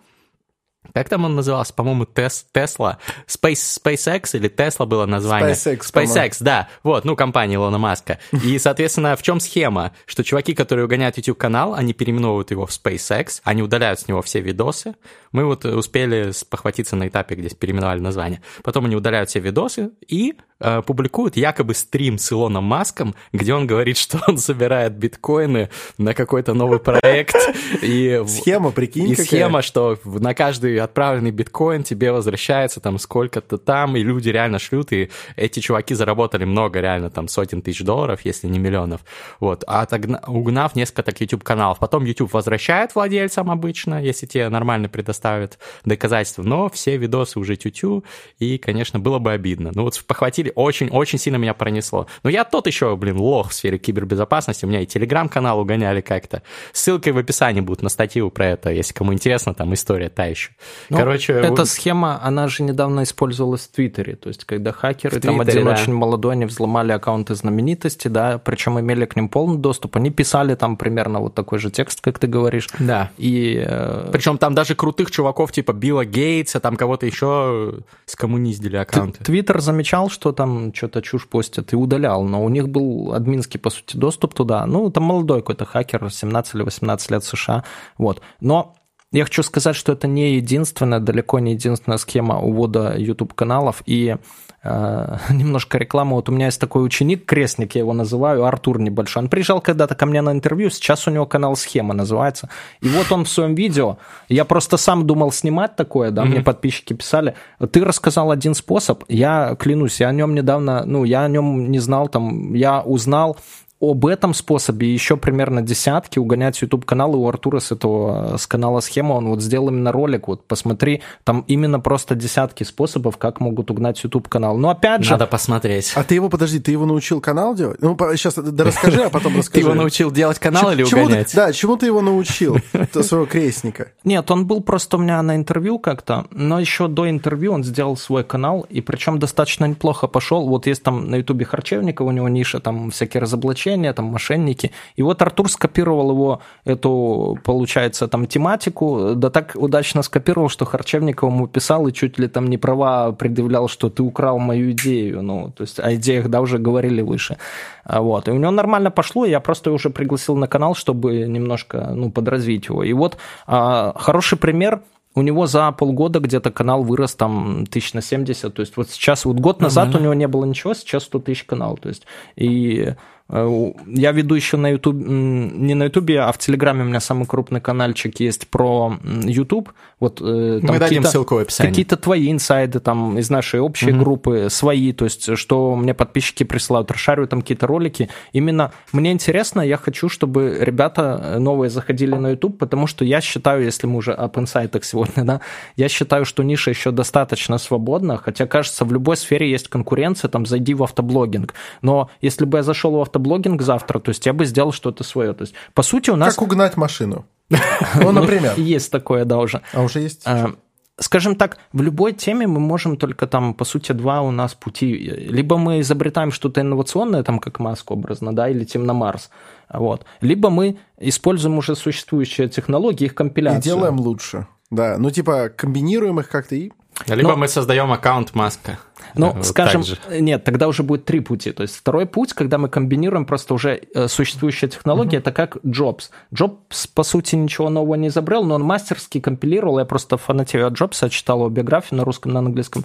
Как там он назывался? По-моему, Тес, Тесла. Space, SpaceX или Тесла было название? SpaceX, SpaceX, да. Вот, ну, компания Илона Маска. И, соответственно, в чем схема? Что чуваки, которые угоняют YouTube-канал, они переименовывают его в SpaceX, они удаляют с него все видосы. Мы вот успели похватиться на этапе, где переименовали название. Потом они удаляют все видосы и э, публикуют якобы стрим с Илоном Маском, где он говорит, что он собирает биткоины на какой-то новый проект. И, схема, прикинь, И какая. схема, что на каждый отправленный биткоин тебе возвращается там сколько-то там, и люди реально шлют, и эти чуваки заработали много, реально там сотен тысяч долларов, если не миллионов. Вот, а отогна... угнав несколько так YouTube-каналов. Потом YouTube возвращает владельцам обычно, если тебе нормально предоставят доказательства, но все видосы уже тютю, и, конечно, было бы обидно. Ну вот похватили, очень-очень сильно меня пронесло. Но я тот еще, блин, лох в сфере кибербезопасности, у меня и телеграм-канал угоняли как-то. Ссылкой в описании будет на статью про это, если кому интересно, там история та еще. Ну, Короче, эта схема, она же недавно использовалась в Твиттере, то есть когда хакеры, в там Твиттере, один да. очень молодой, они взломали аккаунты знаменитости, да, причем имели к ним полный доступ, они писали там примерно вот такой же текст, как ты говоришь. Да. И... Э, причем там даже крутых чуваков типа Билла Гейтса, там кого-то еще скоммуниздили аккаунты. Твиттер замечал, что там что-то чушь постят и удалял, но у них был админский, по сути, доступ туда. Ну, там молодой какой-то хакер, 17 или 18 лет США, вот. Но я хочу сказать, что это не единственная, далеко не единственная схема увода YouTube-каналов. И немножко рекламы. Вот у меня есть такой ученик, крестник я его называю, Артур небольшой. Он приезжал когда-то ко мне на интервью, сейчас у него канал «Схема» называется. И вот он в своем видео, я просто сам думал снимать такое, да, mm-hmm. мне подписчики писали. Ты рассказал один способ, я клянусь, я о нем недавно, ну, я о нем не знал, там, я узнал об этом способе. Еще примерно десятки угонять YouTube каналы у Артура с этого с канала схема он вот сделал именно ролик. Вот посмотри там именно просто десятки способов как могут угнать YouTube канал. Но опять же надо посмотреть. А ты его подожди ты его научил канал делать? Ну сейчас да расскажи а потом расскажи. Ты его научил делать канал или угонять? да чему ты его научил своего крестника? Нет он был просто у меня на интервью как-то но еще до интервью он сделал свой канал и причем достаточно неплохо пошел вот есть там на YouTube Харчевников у него ниша там всякие разоблачения похищения, там, мошенники. И вот Артур скопировал его, эту, получается, там, тематику, да так удачно скопировал, что Харчевников ему писал и чуть ли там не права предъявлял, что ты украл мою идею. Ну, то есть о идеях, да, уже говорили выше. А вот. И у него нормально пошло, я просто уже пригласил на канал, чтобы немножко, ну, подразвить его. И вот а, хороший пример – у него за полгода где-то канал вырос там тысяч на 70. То есть вот сейчас, вот год назад Нормально. у него не было ничего, сейчас 100 тысяч канал. То есть и я веду еще на YouTube, не на YouTube, а в Телеграме у меня самый крупный каналчик есть про YouTube. Вот, э, Мы дадим ссылку в описании. Какие-то твои инсайды там из нашей общей угу. группы, свои, то есть что мне подписчики присылают, расшариваю там какие-то ролики. Именно мне интересно, я хочу, чтобы ребята новые заходили на YouTube, потому что я считаю, если мы уже об инсайтах сегодня, да, я считаю, что ниша еще достаточно свободна, хотя, кажется, в любой сфере есть конкуренция, там, зайди в автоблогинг. Но если бы я зашел в автоблогинг, автоблогинг завтра, то есть я бы сделал что-то свое. То есть, по сути, у нас... Как угнать машину? Ну, например. Есть такое, да, уже. А уже есть? А, скажем так, в любой теме мы можем только там, по сути, два у нас пути. Либо мы изобретаем что-то инновационное, там, как Маск образно, да, и летим на Марс. Вот. Либо мы используем уже существующие технологии, их компиляцию. И делаем лучше. Да, ну типа комбинируем их как-то и либо Но... мы создаем аккаунт Маска. Ну, вот скажем, нет, тогда уже будет три пути. То есть второй путь, когда мы комбинируем просто уже э, существующая технология, uh-huh. это как Джобс. Джобс, по сути, ничего нового не изобрел, но он мастерски компилировал. Я просто фанатею от Джобса, читал его биографию на русском, на английском.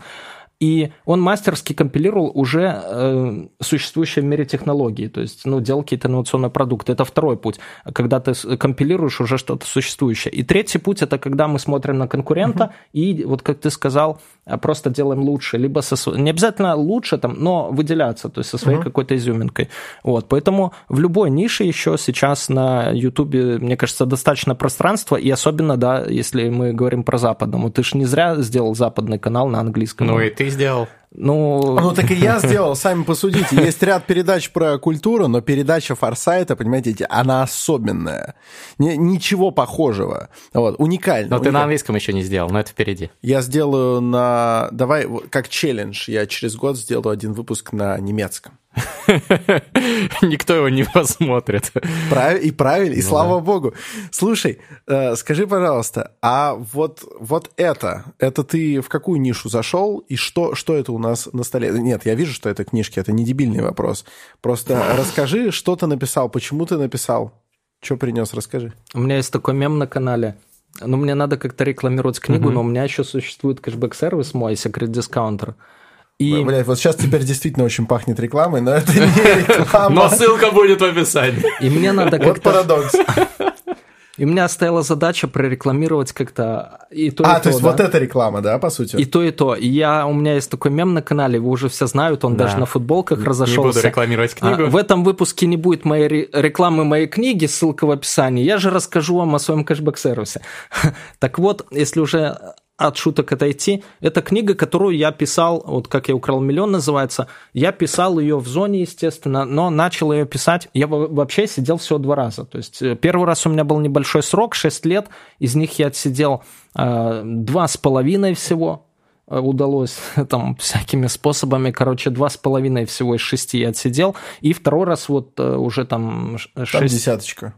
И он мастерски компилировал уже э, существующие в мире технологии, то есть ну, делал какие-то инновационные продукты. Это второй путь, когда ты компилируешь уже что-то существующее. И третий путь – это когда мы смотрим на конкурента uh-huh. и, вот как ты сказал, просто делаем лучше, либо со, не обязательно лучше, там, но выделяться, то есть со своей uh-huh. какой-то изюминкой. Вот, поэтому в любой нише еще сейчас на YouTube, мне кажется, достаточно пространства, и особенно, да, если мы говорим про западному. Ты же не зря сделал западный канал на английском. Ну и ты сделал. Ну... ну, так и я сделал, сами посудите. Есть ряд передач про культуру, но передача Форсайта, понимаете, она особенная. Ничего похожего. Вот, уникально. Но уникально. ты на английском еще не сделал, но это впереди. Я сделаю на... Давай, как челлендж, я через год сделаю один выпуск на немецком. Никто его не посмотрит. Прав... И правильно, и ну, слава да. богу. Слушай, э, скажи, пожалуйста, а вот, вот это, это ты в какую нишу зашел, и что, что это у нас на столе? Нет, я вижу, что это книжки, это не дебильный вопрос. Просто расскажи, что ты написал, почему ты написал, что принес, расскажи. У меня есть такой мем на канале. Ну, мне надо как-то рекламировать книгу, но у меня еще существует кэшбэк-сервис мой, секрет дискаунтер. И... Блять, вот сейчас теперь действительно очень пахнет рекламой, но это не реклама. Но ссылка будет в описании. И мне надо как-то... Вот парадокс. И у меня стояла задача прорекламировать как-то и то, а, и то. то есть да? вот эта реклама, да, по сути? И то, и то. И я, у меня есть такой мем на канале, его уже все знают, он да. даже на футболках разошелся. Не буду рекламировать книгу. А, в этом выпуске не будет моей рекламы моей книги, ссылка в описании. Я же расскажу вам о своем кэшбэк-сервисе. так вот, если уже от шуток отойти. Это книга, которую я писал, вот как я украл миллион называется. Я писал ее в зоне, естественно, но начал ее писать. Я вообще сидел всего два раза. То есть э, первый раз у меня был небольшой срок, 6 лет. Из них я отсидел э, два с половиной всего э, удалось там всякими способами, короче, два с половиной всего из шести я отсидел, и второй раз вот уже там... 6... Там десяточка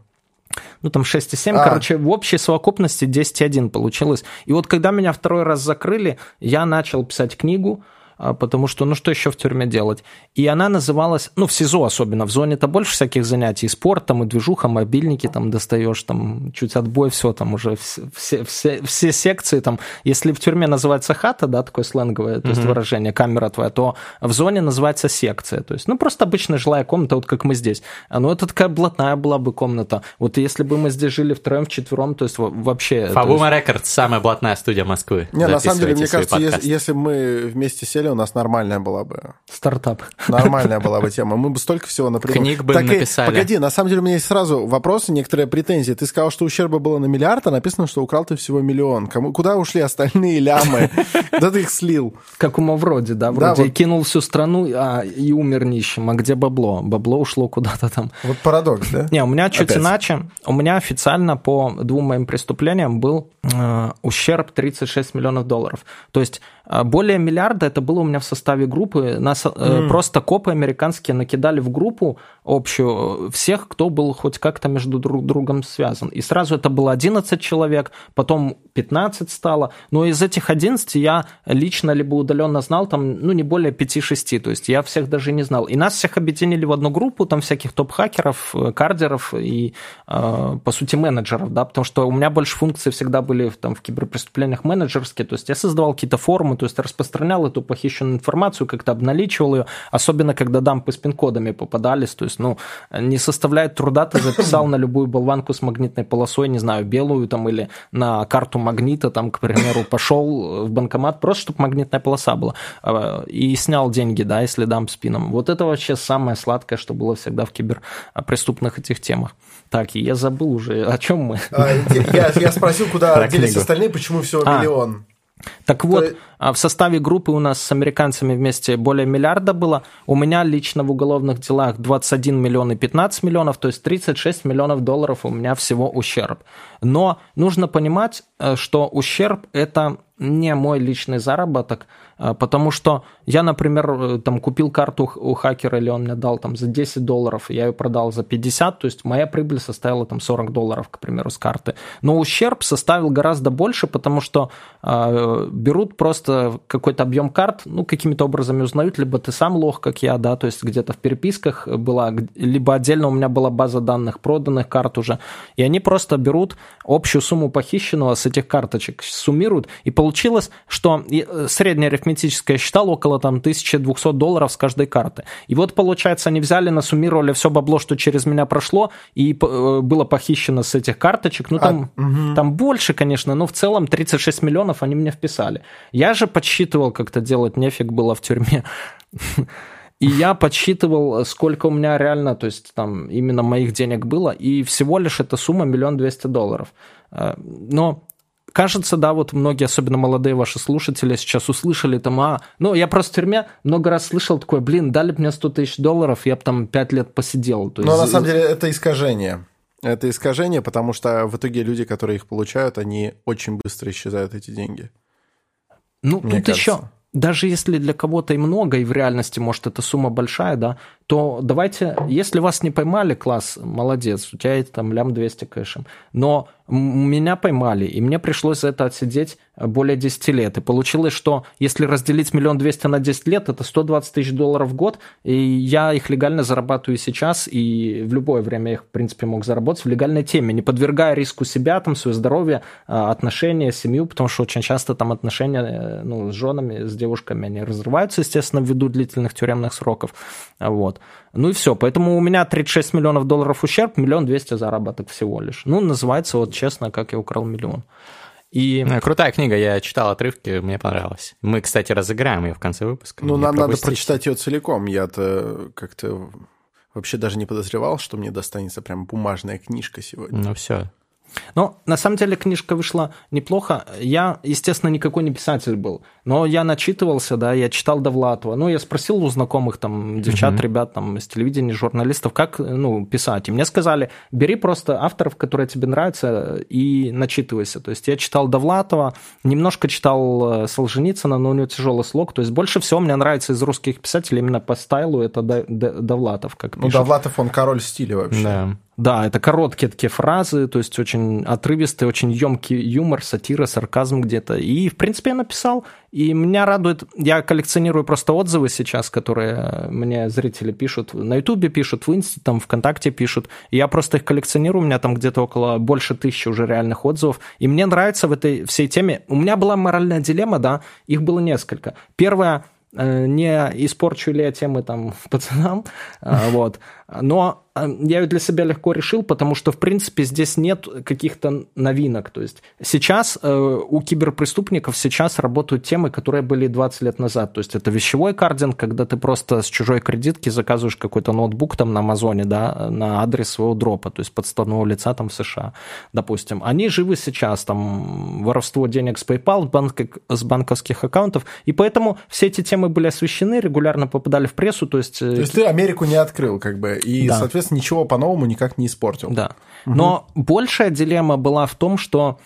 ну там 6,7, а. короче, в общей совокупности 10,1 получилось. И вот когда меня второй раз закрыли, я начал писать книгу, потому что, ну что еще в тюрьме делать? И она называлась, ну в СИЗО особенно, в зоне-то больше всяких занятий, и спорт, там, и движуха, мобильники там достаешь, там, чуть отбой, все, там уже все, все, все секции, там, если в тюрьме называется хата, да, такое сленговое, то есть mm-hmm. выражение, камера твоя, то в зоне называется секция, то есть, ну просто обычная жилая комната, вот как мы здесь. Ну это такая блатная была бы комната. Вот если бы мы здесь жили втроем, вчетвером, то есть вообще... Фабума Рекордс, самая блатная студия Москвы. Не, на самом деле, мне кажется, если, если мы вместе сели, у нас нормальная была бы... Стартап. Нормальная была бы тема. Мы бы столько всего например. Книг бы так написали. И, погоди, на самом деле у меня есть сразу вопросы, некоторые претензии. Ты сказал, что ущерба было на миллиард, а написано, что украл ты всего миллион. Кому, куда ушли остальные лямы? Да ты их слил. Как у Мавроди, да? Вроде кинул всю страну а, и умер нищим. А где бабло? Бабло ушло куда-то там. Вот парадокс, да? Не, у меня чуть иначе. У меня официально по двум моим преступлениям был э, ущерб 36 миллионов долларов. То есть более миллиарда это было у меня в составе группы. Нас mm. просто копы американские накидали в группу общую всех, кто был хоть как-то между друг другом связан. И сразу это было 11 человек, потом 15 стало. Но из этих 11 я лично либо удаленно знал там, ну, не более 5-6. То есть я всех даже не знал. И нас всех объединили в одну группу, там всяких топ-хакеров, э, кардеров и, э, по сути, менеджеров, да, потому что у меня больше функций всегда были там в киберпреступлениях менеджерские. То есть я создавал какие-то форумы, то есть распространял эту похищенную информацию, как-то обналичивал ее, особенно когда дампы с пин-кодами попадались. То есть, ну, не составляет труда, ты записал на любую болванку с магнитной полосой, не знаю, белую там или на карту магнита, там, к примеру, пошел в банкомат просто, чтобы магнитная полоса была, а, и снял деньги, да, если дамп с пином. Вот это вообще самое сладкое, что было всегда в киберпреступных этих темах. Так, и я забыл уже, о чем мы. А, я, я спросил, куда делись остальные, почему всего а, миллион. Так вот, То... в составе группы у нас с американцами вместе более миллиарда было. У меня лично в уголовных делах 21 миллион и 15 миллионов, то есть 36 миллионов долларов у меня всего ущерб. Но нужно понимать, э, что ущерб – это не мой личный заработок, а, потому что я, например, э, там купил карту у хакера, или он мне дал там за 10 долларов, я ее продал за 50, то есть моя прибыль составила там 40 долларов, к примеру, с карты. Но ущерб составил гораздо больше, потому что э, берут просто какой-то объем карт, ну, какими-то образами узнают, либо ты сам лох, как я, да, то есть где-то в переписках была, либо отдельно у меня была база данных проданных карт уже, и они просто берут общую сумму похищенного с этих карточек, суммируют, и получилось, что э, средняя арифметика арифметическое считал около там 1200 долларов с каждой карты. И вот, получается, они взяли, насуммировали все бабло, что через меня прошло, и э, было похищено с этих карточек. Ну, там, а, угу. там больше, конечно, но в целом 36 миллионов они мне вписали. Я же подсчитывал, как-то делать нефиг было в тюрьме. И я подсчитывал, сколько у меня реально, то есть там именно моих денег было, и всего лишь эта сумма миллион двести долларов. Э, но кажется, да, вот многие, особенно молодые ваши слушатели, сейчас услышали там, а, ну, я просто в тюрьме много раз слышал такое, блин, дали бы мне 100 тысяч долларов, я бы там 5 лет посидел. То есть... Но на самом деле это искажение. Это искажение, потому что в итоге люди, которые их получают, они очень быстро исчезают, эти деньги. Ну, Мне тут кажется. еще даже если для кого-то и много, и в реальности, может, эта сумма большая, да, то давайте, если вас не поймали, класс, молодец, у тебя есть там лям 200 кэшем, но меня поймали, и мне пришлось за это отсидеть более 10 лет. И получилось, что если разделить миллион двести на 10 лет, это 120 тысяч долларов в год, и я их легально зарабатываю сейчас, и в любое время их, в принципе, мог заработать в легальной теме, не подвергая риску себя, там, свое здоровье, а, отношения, семью, потому что очень часто там отношения э, ну, с женами, с девушками, они разрываются, естественно, ввиду длительных тюремных сроков. Вот. Ну и все. Поэтому у меня 36 миллионов долларов ущерб, миллион двести заработок всего лишь. Ну, называется вот честно, как я украл миллион. И... Ну, крутая книга, я читал отрывки, мне понравилось. Мы, кстати, разыграем ее в конце выпуска. Ну, нам надо прочитать ее целиком. Я-то как-то вообще даже не подозревал, что мне достанется прям бумажная книжка сегодня. Ну, все. Но на самом деле книжка вышла неплохо. Я, естественно, никакой не писатель был, но я начитывался, да, я читал Довлатова. Ну, я спросил у знакомых там девчат, mm-hmm. ребят там из телевидения, журналистов, как, ну, писать. И мне сказали, бери просто авторов, которые тебе нравятся, и начитывайся. То есть я читал Довлатова, немножко читал э, Солженицына, но у него тяжелый слог. То есть больше всего мне нравится из русских писателей именно по стайлу это Довлатов, как Ну, Довлатов, он король стиля вообще. Да. Да, это короткие такие фразы, то есть очень отрывистый, очень емкий юмор, сатира, сарказм где-то. И, в принципе, я написал. И меня радует, я коллекционирую просто отзывы сейчас, которые мне зрители пишут, на Ютубе пишут, в Инсте, там, ВКонтакте пишут. И я просто их коллекционирую, у меня там где-то около больше тысячи уже реальных отзывов. И мне нравится в этой всей теме. У меня была моральная дилемма, да, их было несколько. Первое, э, не испорчу ли я темы там пацанам, а, вот. Но а, я для себя легко решил, потому что, в принципе, здесь нет каких-то новинок. То есть сейчас э, у киберпреступников сейчас работают темы, которые были 20 лет назад. То есть это вещевой кардинг, когда ты просто с чужой кредитки заказываешь какой-то ноутбук там на Амазоне, да, на адрес своего дропа, то есть подставного лица там в США, допустим. Они живы сейчас, там, воровство денег с PayPal, банк, с банковских аккаунтов, и поэтому все эти темы были освещены, регулярно попадали в прессу, то есть... Э, то есть ты Америку не открыл, как бы, и, да. соответственно, ничего по-новому никак не испортил. Да. Угу. Но большая дилемма была в том, что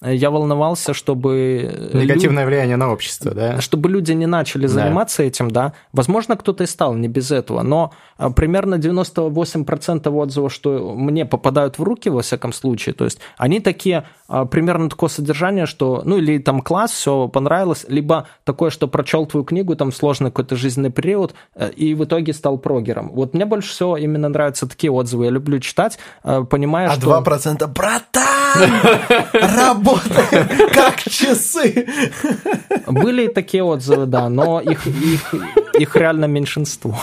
я волновался, чтобы... Негативное люд... влияние на общество, да? Чтобы люди не начали заниматься да. этим, да. Возможно, кто-то и стал не без этого, но примерно 98% отзывов, что мне попадают в руки, во всяком случае, то есть они такие, примерно такое содержание, что, ну, или там класс, все понравилось, либо такое, что прочел твою книгу, там сложный какой-то жизненный период, э, и в итоге стал прогером. Вот мне больше всего именно нравятся такие отзывы. Я люблю читать, э, понимая, а что... А 2% братан! Работает как часы! Были такие отзывы, да, но их, их, их реально меньшинство.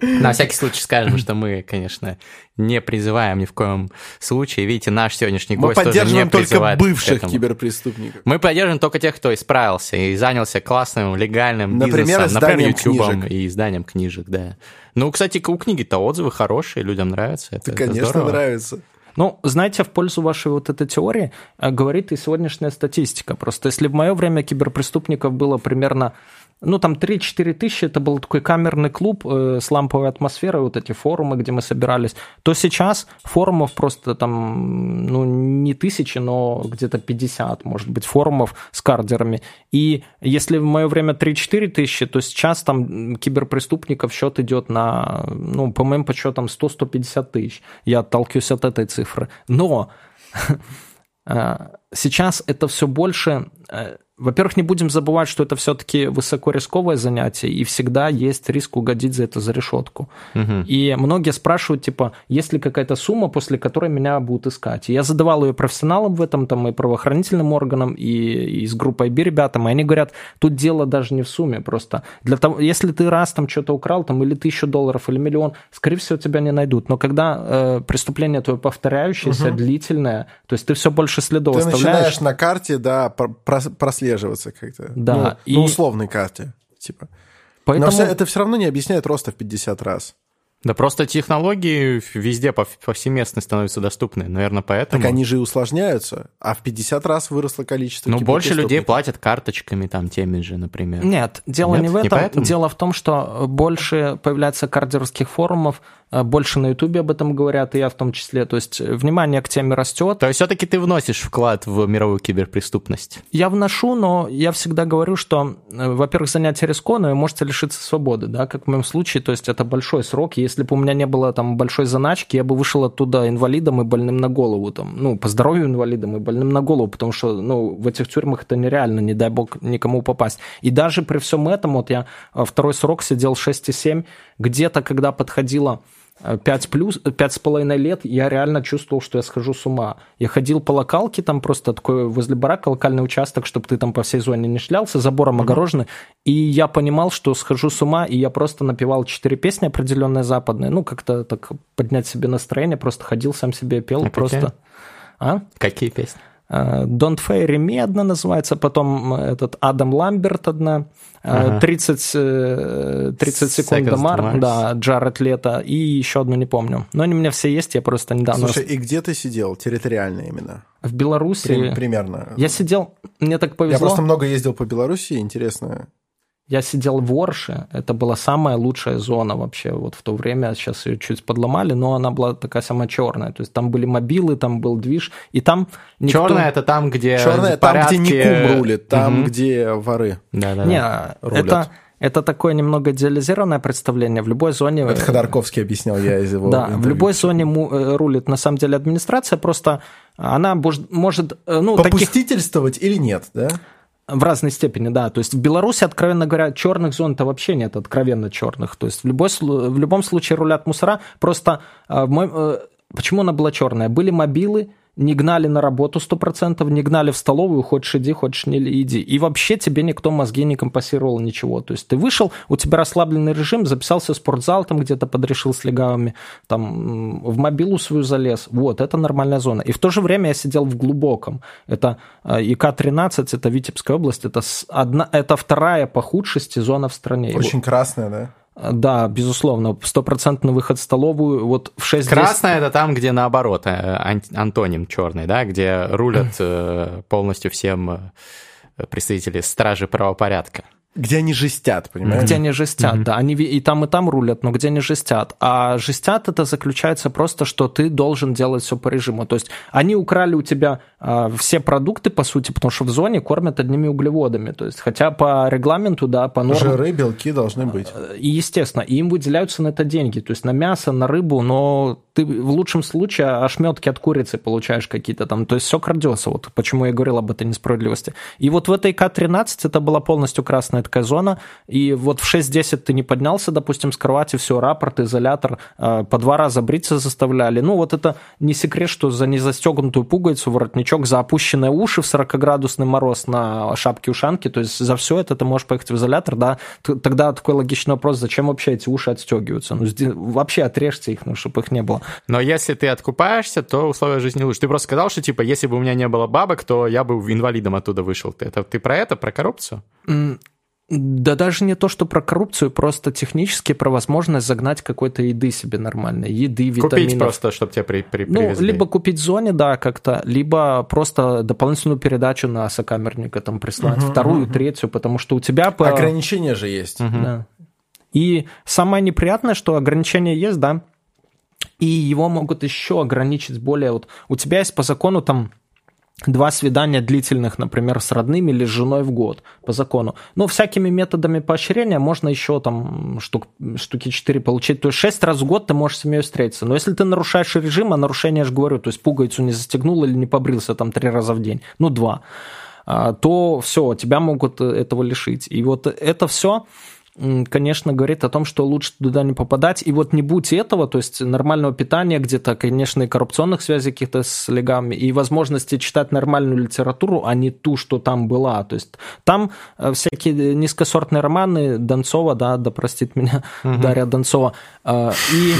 На всякий случай скажем, что мы, конечно, не призываем ни в коем случае. Видите, наш сегодняшний гость мы тоже не только бывших киберпреступников. Мы поддерживаем только тех, кто исправился и занялся классным, легальным например, бизнесом, например, YouTube и изданием книжек, да. Ну, кстати, у книги-то отзывы хорошие, людям нравятся. Это, да, конечно, здорово. нравится. Ну, знаете, в пользу вашей вот этой теории э, говорит и сегодняшняя статистика. Просто если в мое время киберпреступников было примерно ну, там 3-4 тысячи, это был такой камерный клуб э, с ламповой атмосферой, вот эти форумы, где мы собирались, то сейчас форумов просто там, ну, не тысячи, но где-то 50, может быть, форумов с кардерами. И если в мое время 3-4 тысячи, то сейчас там киберпреступников счет идет на, ну, по моим подсчетам, 100-150 тысяч. Я отталкиваюсь от этой цифры. Но э, сейчас это все больше э, во-первых, не будем забывать, что это все-таки высокорисковое занятие, и всегда есть риск угодить за это за решетку. Угу. И многие спрашивают, типа, есть ли какая-то сумма, после которой меня будут искать. И я задавал ее профессионалам в этом, там, и правоохранительным органам, и, и с группой B ребятам, и они говорят, тут дело даже не в сумме, просто для того, если ты раз там что-то украл, там, или тысячу долларов, или миллион, скорее всего, тебя не найдут. Но когда э, преступление твое повторяющееся, угу. длительное, то есть ты все больше следов ты начинаешь на карте, да, прослеживать отслеживаться как-то. Да. Ну, и... На условной карте, типа. Поэтому... Но все, это все равно не объясняет роста в 50 раз. Да просто технологии везде повсеместно становятся доступны, наверное, поэтому... Так они же и усложняются, а в 50 раз выросло количество Ну, больше людей платят карточками там теми же, например. Нет, дело Нет? не в этом. Не дело в том, что больше появляется кардерских форумов, больше на Ютубе об этом говорят, и я в том числе. То есть э, внимание к теме растет. То есть все-таки ты вносишь вклад в мировую киберпреступность? Я вношу, но я всегда говорю, что, э, во-первых, занятие рискованное, вы можете лишиться свободы, да, как в моем случае, то есть это большой срок. Если бы у меня не было там большой заначки, я бы вышел оттуда инвалидом и больным на голову, там, ну, по здоровью инвалидом и больным на голову, потому что, ну, в этих тюрьмах это нереально, не дай бог никому попасть. И даже при всем этом, вот я второй срок сидел 6,7, где-то, когда подходило 5 плюс, 5 с половиной лет я реально чувствовал, что я схожу с ума. Я ходил по локалке, там просто такой возле барака локальный участок, чтобы ты там по всей зоне не шлялся, забором mm-hmm. огороженный. И я понимал, что схожу с ума, и я просто напевал четыре песни определенные западные, ну, как-то так поднять себе настроение, просто ходил сам себе пел, а просто... Какие? А? Какие песни? Э, Don't Fairy Me одна называется, потом этот Адам Ламберт одна, э, ага. 30, 30 секунд до Марс, да, Джаред Лето, и еще одну не помню. Но они у меня все есть, я просто недавно... Слушай, и где ты сидел территориально именно? В Беларуси. Примерно. Я сидел, мне так повезло. Я просто много ездил по Беларуси, интересно. Я сидел в Орше, это была самая лучшая зона вообще вот в то время, сейчас ее чуть подломали, но она была такая самая черная, то есть там были мобилы, там был движ, и там никто... Черная это там, где Черная порядки... там, где Никум рулит, там, угу. где воры Да-да-да. Не, рулят. это... Это такое немного идеализированное представление. В любой зоне... Это Ходорковский объяснял, я из его... Да, в любой зоне э, рулит на самом деле администрация, просто она может... Э, ну, Попустительствовать таких... или нет, да? В разной степени, да. То есть в Беларуси, откровенно говоря, черных зон-то вообще нет, откровенно черных. То есть в, любой, в любом случае рулят мусора. Просто э, мой, э, почему она была черная? Были мобилы, не гнали на работу 100%, не гнали в столовую, хочешь иди, хочешь не иди. И вообще тебе никто мозги не компасировал ничего. То есть ты вышел, у тебя расслабленный режим, записался в спортзал, там где-то подрешил с легавыми, там в мобилу свою залез. Вот, это нормальная зона. И в то же время я сидел в глубоком. Это э, ИК-13, это Витебская область, это, одна, это вторая по худшести зона в стране. Очень красная, да? Да, безусловно, стопроцентный выход в столовую. Вот в 6 Красная это там, где наоборот, э, антоним черный, да, где рулят э, полностью всем э, представители стражи правопорядка. Где они жестят, понимаешь? Где они жестят, mm-hmm. да. Они и там, и там рулят, но где они жестят. А жестят это заключается просто, что ты должен делать все по режиму. То есть они украли у тебя э, все продукты, по сути, потому что в зоне кормят одними углеводами. То есть, хотя по регламенту, да, по нормам... Жиры, белки должны быть. И, естественно, им выделяются на это деньги. То есть на мясо, на рыбу, но ты в лучшем случае ошметки от курицы получаешь какие-то там. То есть все крадется. Вот почему я говорил об этой несправедливости. И вот в этой К-13 это была полностью красная такая зона. И вот в 6.10 ты не поднялся, допустим, с кровати, все, рапорт, изолятор, э, по два раза бриться заставляли. Ну вот это не секрет, что за незастегнутую пуговицу, воротничок, за опущенные уши в 40-градусный мороз на шапке-ушанке, то есть за все это ты можешь поехать в изолятор, да. Тогда такой логичный вопрос, зачем вообще эти уши отстегиваются? Ну, вообще отрежьте их, ну, чтобы их не было. Но если ты откупаешься, то условия жизни лучше. Ты просто сказал, что, типа, если бы у меня не было бабок, то я бы инвалидом оттуда вышел. Это, ты про это, про коррупцию? Да даже не то, что про коррупцию, просто технически про возможность загнать какой-то еды себе нормальной. Еды, витаминов. Купить просто, чтобы тебя при, при, Ну, либо купить в зоне, да, как-то, либо просто дополнительную передачу на сокамерника там прислать, угу, вторую, угу. третью, потому что у тебя... По... Ограничения же есть. Угу. Да. И самое неприятное, что ограничения есть, да, и его могут еще ограничить более... Вот у тебя есть по закону там два свидания длительных, например, с родными или с женой в год по закону. Но всякими методами поощрения можно еще там штук, штуки 4 получить. То есть 6 раз в год ты можешь с семьей встретиться. Но если ты нарушаешь режим, а нарушение, я же говорю, то есть пуговицу не застегнул или не побрился там три раза в день, ну два, а, то все, тебя могут этого лишить. И вот это все конечно, говорит о том, что лучше туда не попадать. И вот не будь этого, то есть нормального питания где-то, конечно, и коррупционных связей каких-то с легами, и возможности читать нормальную литературу, а не ту, что там была. То есть там э, всякие низкосортные романы Донцова, да, да простит меня угу. Дарья Донцова, э, и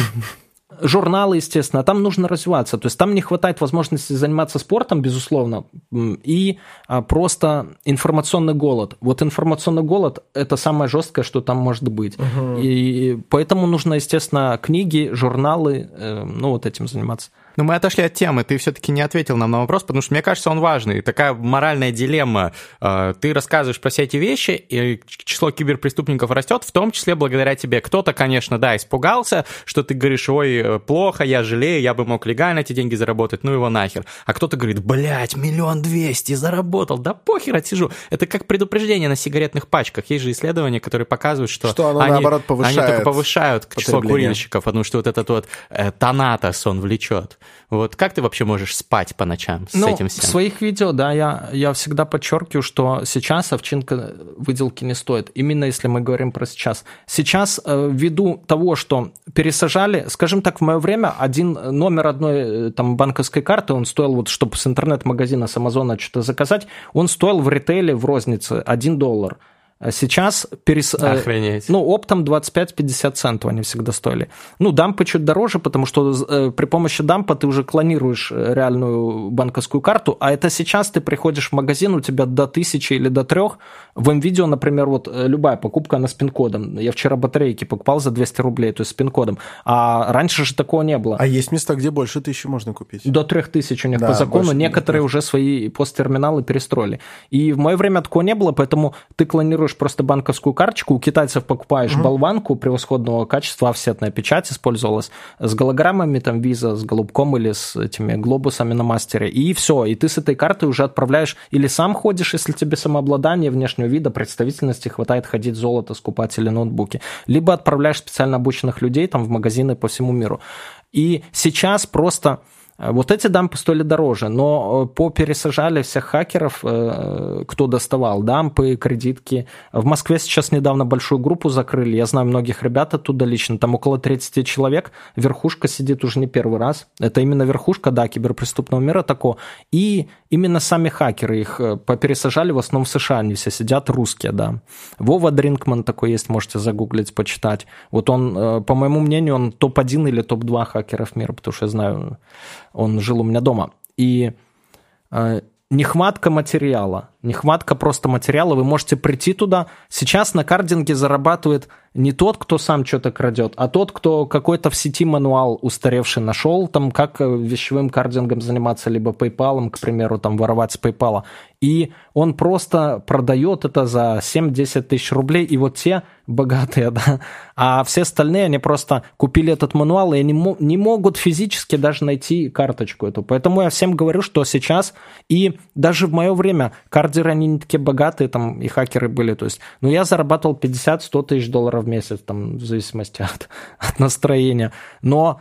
журналы, естественно, там нужно развиваться. То есть там не хватает возможности заниматься спортом, безусловно, и а, просто информационный голод. Вот информационный голод – это самое жесткое, что там может быть. Угу. И поэтому нужно, естественно, книги, журналы, э, ну, вот этим заниматься. Но мы отошли от темы, ты все-таки не ответил нам на вопрос, потому что мне кажется, он важный. Такая моральная дилемма. Э, ты рассказываешь про все эти вещи, и число киберпреступников растет, в том числе благодаря тебе. Кто-то, конечно, да, испугался, что ты говоришь, ой, э, плохо, я жалею, я бы мог легально эти деньги заработать, ну его нахер. А кто-то говорит, блядь, миллион двести, заработал, да похер отсижу. Это как предупреждение на сигаретных пачках. Есть же исследования, которые показывают, что, что оно, они, наоборот, повышает они только повышают число курильщиков, потому что вот этот вот э, тонатос он влечет. Вот как ты вообще можешь спать по ночам с ну, этим всем? В своих видео, да, я, я всегда подчеркиваю, что сейчас овчинка выделки не стоит. Именно если мы говорим про сейчас. Сейчас, э, ввиду того, что пересажали, скажем так, в мое время один номер одной э, там банковской карты, он стоил, вот чтобы с интернет-магазина, с Амазона что-то заказать, он стоил в ритейле, в рознице 1 доллар. А сейчас перес... Э, Охренеть. Ну, оптом 25-50 центов они всегда стоили. Ну, дампы чуть дороже, потому что э, при помощи дампа ты уже клонируешь э, реальную банковскую карту, а это сейчас ты приходишь в магазин, у тебя до тысячи или до трех. В МВидео, например, вот любая покупка, она с пин-кодом. Я вчера батарейки покупал за 200 рублей, то есть с пин-кодом. А раньше же такого не было. А есть места, где больше тысячи можно купить? До трех тысяч у них да, по закону. Некоторые нет. уже свои посттерминалы перестроили. И в мое время такого не было, поэтому ты клонируешь берешь просто банковскую карточку, у китайцев покупаешь угу. болванку превосходного качества, офсетная печать использовалась, с голограммами, там, виза, с голубком или с этими глобусами на мастере, и все, и ты с этой картой уже отправляешь, или сам ходишь, если тебе самообладание внешнего вида, представительности хватает ходить золото, скупать или ноутбуки, либо отправляешь специально обученных людей там в магазины по всему миру. И сейчас просто вот эти дампы стоили дороже, но э, попересажали всех хакеров, э, кто доставал дампы, кредитки. В Москве сейчас недавно большую группу закрыли, я знаю многих ребят оттуда лично, там около 30 человек, верхушка сидит уже не первый раз. Это именно верхушка, да, киберпреступного мира такого. И именно сами хакеры их попересажали, в основном в США они все сидят, русские, да. Вова Дринкман такой есть, можете загуглить, почитать. Вот он, по моему мнению, он топ-1 или топ-2 хакеров мира, потому что я знаю он жил у меня дома. И э, нехватка материала. Нехватка просто материала, вы можете прийти туда. Сейчас на кардинге зарабатывает не тот, кто сам что-то крадет, а тот, кто какой-то в сети мануал устаревший нашел, там, как э, вещевым кардингом заниматься, либо PayPal, к примеру, там, воровать с PayPal. И он просто продает это за 7-10 тысяч рублей, и вот те богатые, да, а все остальные, они просто купили этот мануал, и они не могут физически даже найти карточку эту. Поэтому я всем говорю, что сейчас, и даже в мое время, кардеры, они не такие богатые, там, и хакеры были, то есть, ну, я зарабатывал 50-100 тысяч долларов в месяц, там, в зависимости от, от настроения. Но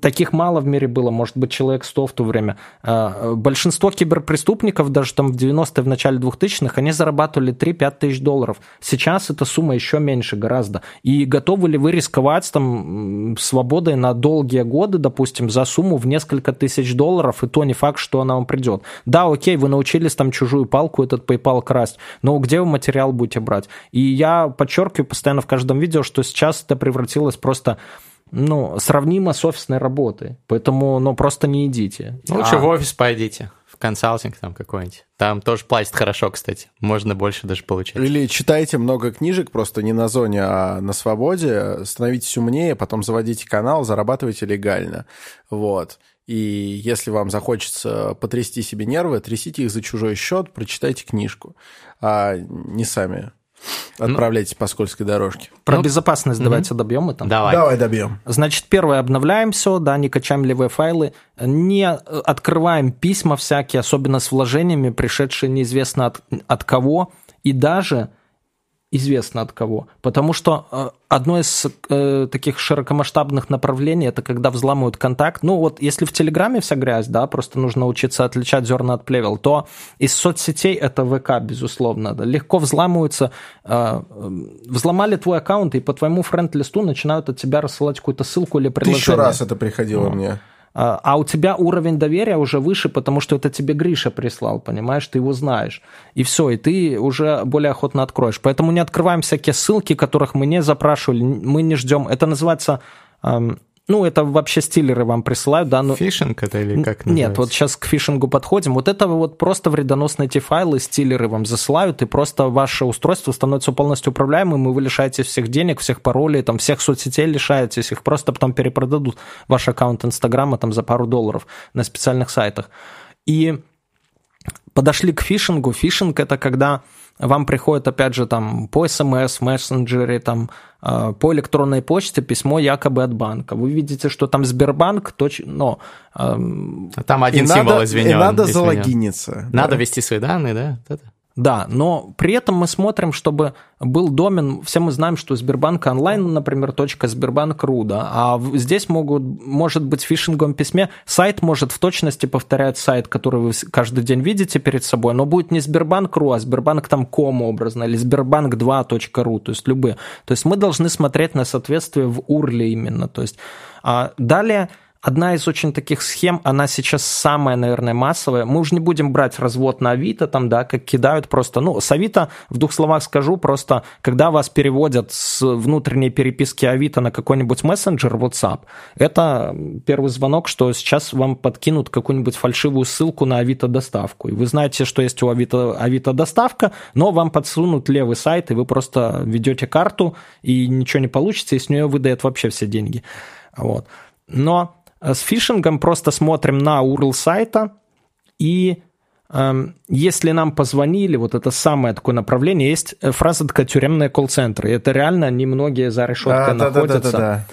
таких мало в мире было, может быть, человек 100 в то время. А, большинство киберпреступников, даже там в 90-е, в начале 2000-х, они зарабатывали 3-5 тысяч долларов. Сейчас эта сумма еще меньше гораздо. И готовы ли вы рисковать там свободой на долгие годы, допустим, за сумму в несколько тысяч долларов, и то не факт, что она вам придет. Да, окей, вы научились там чужую палку, этот PayPal красть, но где вы материал будете брать? И я подчеркиваю постоянно в каждом видео, что сейчас это превратилось просто ну, сравнимо с офисной работой. Поэтому, ну, просто не идите. Лучше а... в офис пойдите, в консалтинг там какой-нибудь. Там тоже платят хорошо, кстати. Можно больше даже получать. Или читайте много книжек, просто не на зоне, а на свободе. Становитесь умнее, потом заводите канал, зарабатывайте легально. Вот. И если вам захочется потрясти себе нервы, трясите их за чужой счет, прочитайте книжку, а не сами ну, Отправляйтесь ну, по скользкой дорожке. Про ну, безопасность угу. давайте добьем это. Давай. Давай добьем. Значит, первое, обновляем все, да, не качаем левые файлы, не открываем письма всякие, особенно с вложениями, пришедшие неизвестно от, от кого, и даже известно от кого. Потому что э, одно из э, таких широкомасштабных направлений это когда взламывают контакт. Ну вот если в Телеграме вся грязь, да, просто нужно учиться отличать зерна от плевел, то из соцсетей это ВК, безусловно. Да, легко взламываются. Э, взломали твой аккаунт, и по твоему френд-листу начинают от тебя рассылать какую-то ссылку или приложение. Тысячу раз это приходило ну. мне. А, а у тебя уровень доверия уже выше, потому что это тебе Гриша прислал, понимаешь, ты его знаешь. И все, и ты уже более охотно откроешь. Поэтому не открываем всякие ссылки, которых мы не запрашивали, мы не ждем. Это называется ну, это вообще стилеры вам присылают, да. Но... Фишинг это или как называется? Нет, вот сейчас к фишингу подходим. Вот это вот просто вредоносные эти файлы, стилеры вам засылают, и просто ваше устройство становится полностью управляемым, и вы лишаетесь всех денег, всех паролей, там, всех соцсетей лишаетесь, их просто потом перепродадут ваш аккаунт Инстаграма там за пару долларов на специальных сайтах. И подошли к фишингу. Фишинг это когда вам приходит, опять же, там по смс, мессенджере, там а, по электронной почте письмо якобы от банка. Вы видите, что там Сбербанк, точ... но... Там один и символ надо, извинен. И надо залогиниться. Надо да. ввести свои данные, да? Да, но при этом мы смотрим, чтобы был домен, все мы знаем, что Сбербанк онлайн, например, точка Сбербанк.ру, да, а здесь могут, может быть в фишинговом письме сайт может в точности повторять сайт, который вы каждый день видите перед собой, но будет не Сбербанк.ру, а Сбербанк там ком образно, или Сбербанк2.ру, то есть любые. То есть мы должны смотреть на соответствие в URL именно, то есть а далее Одна из очень таких схем, она сейчас самая, наверное, массовая. Мы уже не будем брать развод на Авито, там, да, как кидают просто. Ну, с Авито, в двух словах скажу, просто когда вас переводят с внутренней переписки Авито на какой-нибудь мессенджер, WhatsApp, это первый звонок, что сейчас вам подкинут какую-нибудь фальшивую ссылку на Авито доставку. И вы знаете, что есть у Авито, Авито доставка, но вам подсунут левый сайт, и вы просто ведете карту, и ничего не получится, и с нее выдает вообще все деньги. Вот. Но с фишингом просто смотрим на URL сайта, и э, если нам позвонили, вот это самое такое направление, есть фраза такая «тюремные колл-центры». Это реально немногие за решеткой да, находятся. Да, да, да, да.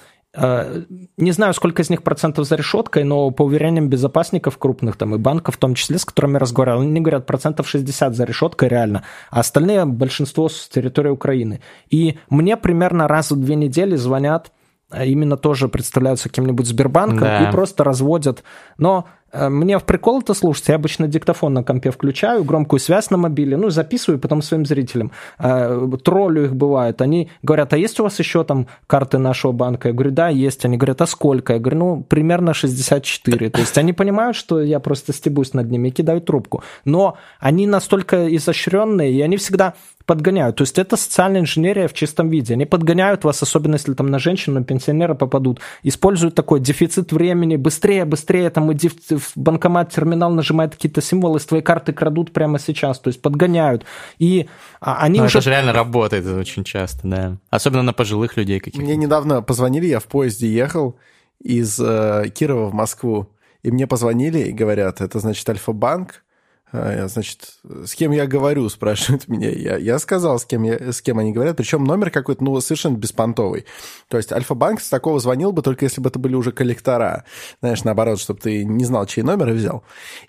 Не знаю, сколько из них процентов за решеткой, но по уверениям безопасников крупных там и банков, в том числе, с которыми я разговаривал, они говорят процентов 60 за решеткой реально, а остальные большинство с территории Украины. И мне примерно раз в две недели звонят именно тоже представляются каким-нибудь Сбербанком да. и просто разводят. Но э, мне в прикол это слушать. Я обычно диктофон на компе включаю, громкую связь на мобиле, ну, записываю потом своим зрителям. Э, троллю их бывает. Они говорят, а есть у вас еще там карты нашего банка? Я говорю, да, есть. Они говорят, а сколько? Я говорю, ну, примерно 64. То есть они понимают, что я просто стебусь над ними и кидаю трубку. Но они настолько изощренные, и они всегда подгоняют. То есть это социальная инженерия в чистом виде. Они подгоняют вас, особенно если там на женщину, на пенсионера попадут. Используют такой дефицит времени. Быстрее, быстрее, там иди в банкомат, терминал, нажимает какие-то символы, с твоей карты крадут прямо сейчас. То есть подгоняют. И а, они Но уже... Это же реально работает очень часто, да. Особенно на пожилых людей каких-то. Мне недавно позвонили, я в поезде ехал из э, Кирова в Москву, и мне позвонили и говорят, это значит Альфа-банк, значит, с кем я говорю, спрашивают меня. Я, я сказал, с кем, я, с кем они говорят. Причем номер какой-то, ну, совершенно беспонтовый. То есть Альфа-банк с такого звонил бы, только если бы это были уже коллектора. Знаешь, наоборот, чтобы ты не знал, чей номер и взял.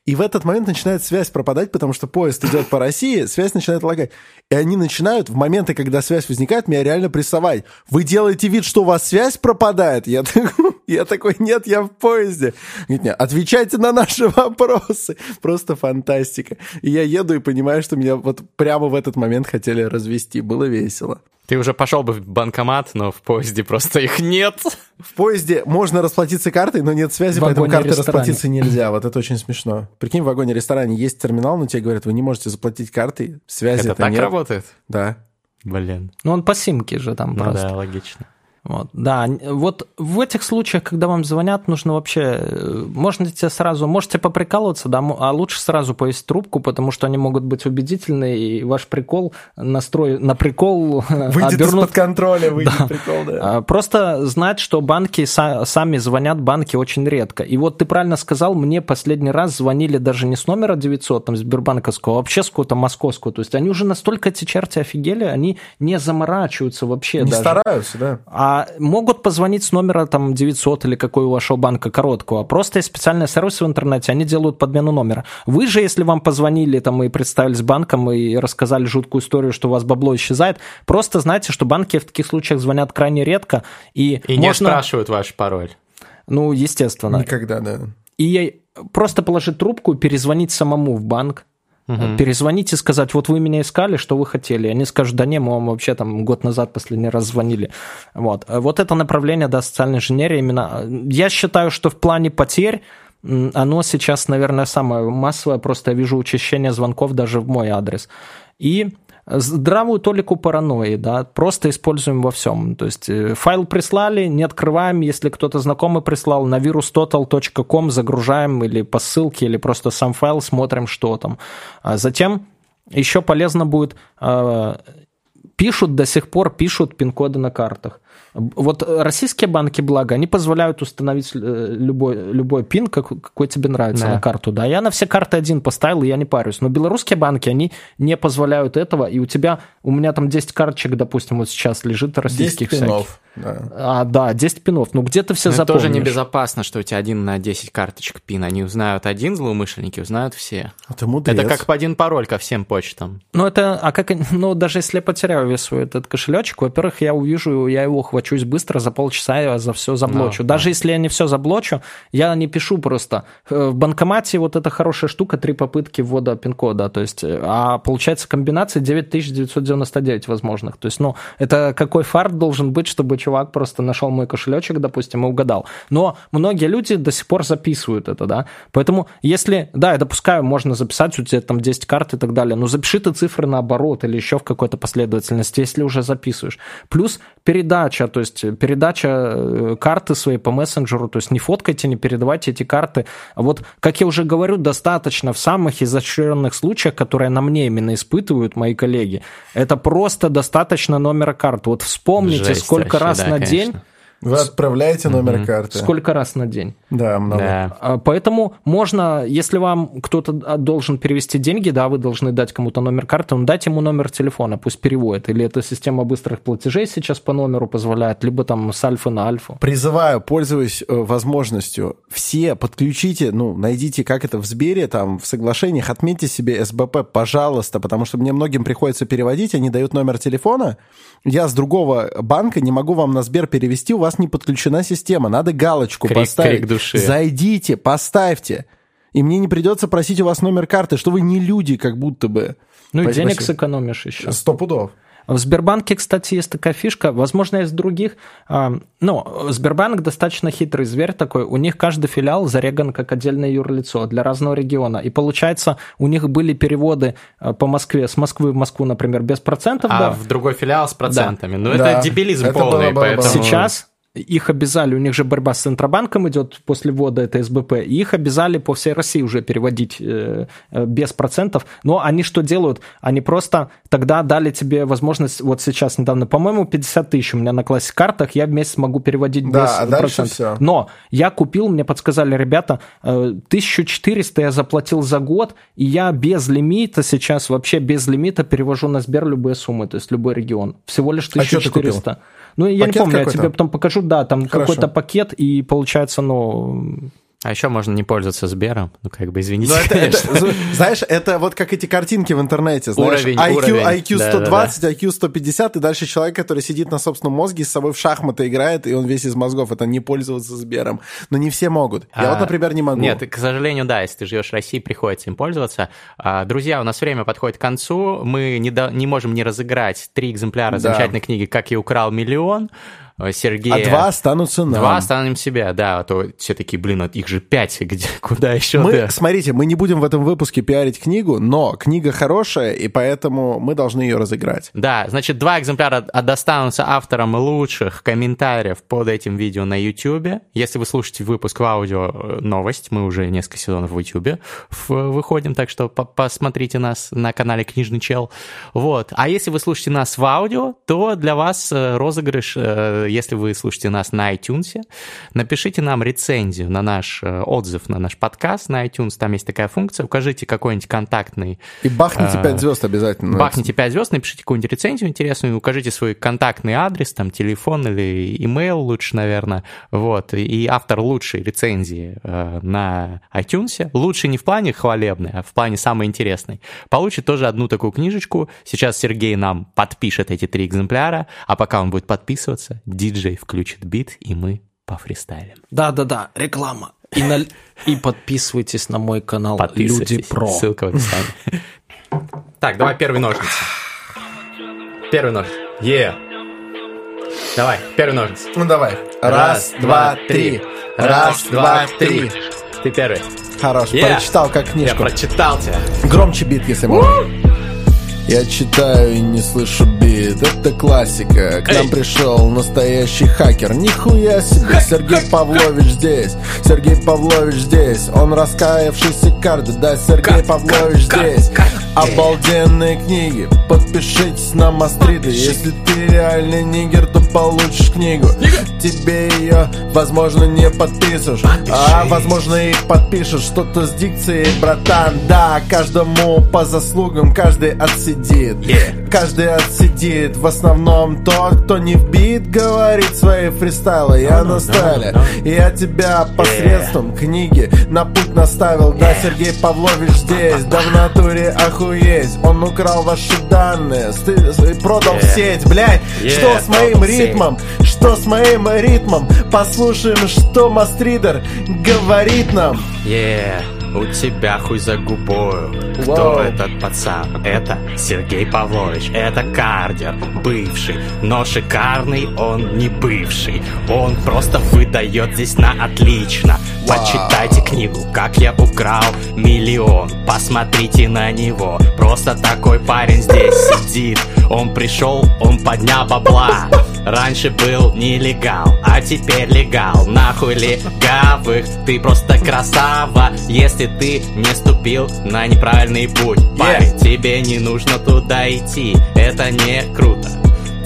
И в этот момент начинает связь пропадать, потому что поезд идет по России, связь начинает лагать. И они начинают в моменты, когда связь возникает, меня реально прессовать. Вы делаете вид, что у вас связь пропадает? Я такой, я такой нет, я в поезде. Говорит, нет, отвечайте на наши вопросы. Просто фантастика. И я еду и понимаю, что меня вот прямо в этот момент хотели развести. Было весело. Ты уже пошел бы в банкомат, но в поезде просто их нет. В поезде можно расплатиться картой, но нет связи, поэтому картой расплатиться нельзя. Вот это очень смешно. Прикинь, в вагоне-ресторане есть терминал, но тебе говорят, вы не можете заплатить картой, связи Это так нет. работает? Да. Блин. Ну, он по симке же там Ну просто. да, логично. Вот, да, вот в этих случаях, когда вам звонят, нужно вообще, э, можете сразу, можете поприкалываться, да, а лучше сразу повесить трубку, потому что они могут быть убедительны, и ваш прикол, настрой на прикол Выйдет обернут... из-под контроля, выйдет Да. прикол, да. А, Просто знать, что банки са- сами звонят, банки очень редко. И вот ты правильно сказал, мне последний раз звонили даже не с номера 900, там, Сбербанковского, а вообще с какого-то московского. То есть они уже настолько, эти черти офигели, они не заморачиваются вообще Не даже. стараются, да. А могут позвонить с номера там 900 или какой у вашего банка короткого. Просто есть специальные сервисы в интернете, они делают подмену номера. Вы же, если вам позвонили там и представились банком и рассказали жуткую историю, что у вас бабло исчезает, просто знайте, что банки в таких случаях звонят крайне редко. И, И не можно... спрашивают ваш пароль. Ну, естественно. Никогда, да. И просто положить трубку, перезвонить самому в банк, Мгм. перезвонить и сказать, вот вы меня искали, что вы хотели. Они скажут, да не, мы вам вообще там год назад последний раз звонили. Вот, вот это направление, да, социальной инженерии именно. Я считаю, что в плане потерь оно сейчас, наверное, самое массовое, просто я вижу учащение звонков даже в мой адрес. И здравую толику паранойи, да, просто используем во всем. То есть э, файл прислали, не открываем, если кто-то знакомый прислал, на virustotal.com загружаем или по ссылке, или просто сам файл смотрим, что там. А затем еще полезно будет, э, пишут до сих пор, пишут пин-коды на картах. Вот российские банки, благо, они позволяют установить э, любой, любой пин, как, какой тебе нравится Да. на карту. Да, я на все карты один поставил, и я не парюсь. Но белорусские банки, они не позволяют этого, и у тебя, у меня там 10 карточек, допустим, вот сейчас лежит 10 российских всяких. пинов. Да. А, да, 10 пинов. Ну, где ты все Но это запомнишь? тоже небезопасно, что у тебя один на 10 карточек пин. Они узнают один злоумышленники, узнают все. А ты мудрец. Это как по один пароль ко всем почтам. Ну, это, а как, они- ну, даже если я потеряю весь свой этот кошелечек, во-первых, я увижу, я его хвачусь быстро, за полчаса я за все заблочу. Ну, даже если я не все заблочу, я не пишу просто. Э, В банкомате вот эта хорошая штука, три попытки ввода пин-кода, то есть, э, а получается комбинации 9999 возможных. То есть, ну, это какой фарт должен быть, чтобы чувак просто нашел мой кошелечек, допустим, и угадал. Но многие люди до сих пор записывают это, да. Поэтому, если, да, я допускаю, можно записать, у тебя там 10 карт и так далее, но запиши ты цифры наоборот или еще в какой-то последовательности, если уже записываешь. Плюс передача, то есть передача э, карты своей по мессенджеру, то есть не фоткайте, не передавайте эти карты. Вот, как я уже говорю, достаточно в самых изощренных случаях, которые на мне именно испытывают мои коллеги, это просто достаточно номера карты. Вот вспомните, Жесть сколько вообще, раз да, на конечно. день, Вы отправляете номер Мгм. карты. сколько раз на день. Да, много. Да. А, Поэтому можно, если вам кто-то должен перевести деньги, да, вы должны дать кому-то номер карты, ну, дать ему номер телефона, пусть переводит. Или эта система быстрых платежей сейчас по номеру позволяет, либо там с альфы на альфу. Призываю, пользуясь э, возможностью, все подключите, ну, найдите, как это в Сбере, там, в соглашениях, отметьте себе СБП, пожалуйста, потому что мне многим приходится переводить, они дают номер телефона, я с другого банка не могу вам на Сбер перевести, у вас не подключена система, надо галочку Крик- поставить. крик души. Зайдите, поставьте. И мне не придется просить у вас номер карты, что вы не люди, как будто бы. Ну и Спасибо. денег сэкономишь еще. Сто пудов. В Сбербанке, кстати, есть такая фишка, возможно, из других. А, ну, Сбербанк достаточно хитрый зверь такой. У них каждый филиал зареган как отдельное юрлицо для разного региона. И получается, у них были переводы а, по Москве, с Москвы в Москву, например, без процентов. А да. в другой филиал с процентами. Да. Ну, это да. дебилизм это полный. Было, было, поэтому... Сейчас их обязали, у них же борьба с Центробанком идет после ввода этой СБП, и их обязали по всей России уже переводить э, э, без процентов. Но они что делают? Они просто тогда дали тебе возможность, вот сейчас недавно, по-моему, 50 тысяч у меня на классе картах, я в месяц могу переводить да, без а процентов. Все. Но я купил, мне подсказали ребята, 1400 э, я заплатил за год, и я без лимита сейчас, вообще без лимита перевожу на Сбер любые суммы, то есть любой регион. Всего лишь 1400. А ну, я пакет не помню, я тебе потом покажу, да, там какой-то пакет, и получается, ну, а еще можно не пользоваться Сбером, ну как бы извините. это, это, знаешь, это вот как эти картинки в интернете, знаешь, уровень, IQ, уровень. IQ 120, да, да, да. IQ 150, и дальше человек, который сидит на собственном мозге, с собой в шахматы играет, и он весь из мозгов, это не пользоваться Сбером. Но не все могут. Я а, вот, например, не могу. Нет, к сожалению, да, если ты живешь в России, приходится им пользоваться. А, друзья, у нас время подходит к концу, мы не, до, не можем не разыграть три экземпляра да. замечательной книги «Как я украл миллион», Сергея. А два останутся нам. Два останем себе, да. А то все такие, блин, их же пять, где, куда еще мы, ты? Смотрите, мы не будем в этом выпуске пиарить книгу, но книга хорошая, и поэтому мы должны ее разыграть. Да, значит, два экземпляра достанутся авторам лучших комментариев под этим видео на YouTube. Если вы слушаете выпуск в аудио э, новость, мы уже несколько сезонов в YouTube выходим, так что посмотрите нас на канале Книжный Чел. Вот. А если вы слушаете нас в аудио, то для вас э, розыгрыш если вы слушаете нас на iTunes, напишите нам рецензию на наш э, отзыв на наш подкаст на iTunes, там есть такая функция, укажите какой-нибудь контактный... И бахните 5 э, звезд обязательно. Бахните 5 звезд, напишите какую-нибудь рецензию интересную, укажите свой контактный адрес, там, телефон или имейл лучше, наверное, вот, и автор лучшей рецензии э, на iTunes, лучше не в плане хвалебной, а в плане самой интересной, получит тоже одну такую книжечку. Сейчас Сергей нам подпишет эти три экземпляра, а пока он будет подписываться, диджей включит бит, и мы пофристайлим. Да-да-да, реклама. И, на... и подписывайтесь на мой канал Люди Про. Ссылка в описании. Так, давай первый ножницы. Первый нож. Е. Давай, первый ножницы. Ну давай. Раз, два, три. Раз, два, три. Ты первый. Хорош, прочитал как книжку. Я прочитал тебя. Громче бит, если можно. Я читаю и не слышу бит, это классика. К нам пришел настоящий хакер. Нихуя себе, Сергей Павлович здесь. Сергей Павлович здесь. Он раскаявшийся карты, да, Сергей Павлович здесь. Обалденные книги, подпишитесь на Мастриды. Если ты реальный нигер, то получишь книгу. Тебе ее, возможно, не подпишешь. А, возможно, их подпишешь. Что-то с дикцией, братан. Да, каждому по заслугам, каждый отсидит. Каждый отсидит В основном тот, кто не в бит Говорит свои фристайлы Я на стайле no. Я тебя посредством книги На путь наставил. Да, Сергей Павлович здесь Да в натуре охуеть Он украл ваши данные Продал в сеть, блядь. Что с моим ритмом? Что с моим ритмом? Послушаем, что Мастридер говорит нам Yeah у тебя хуй за губою. Кто этот пацан? Это Сергей Павлович, это кардер, бывший, но шикарный он не бывший. Он просто выдает здесь на отлично. Почитайте книгу, как я украл миллион. Посмотрите на него, просто такой парень здесь сидит. Он пришел, он поднял бабла. Раньше был нелегал, а теперь легал. Нахуй легавых, ты просто красава Если ты не ступил на неправильный путь. Парень, тебе не нужно туда идти Это не круто.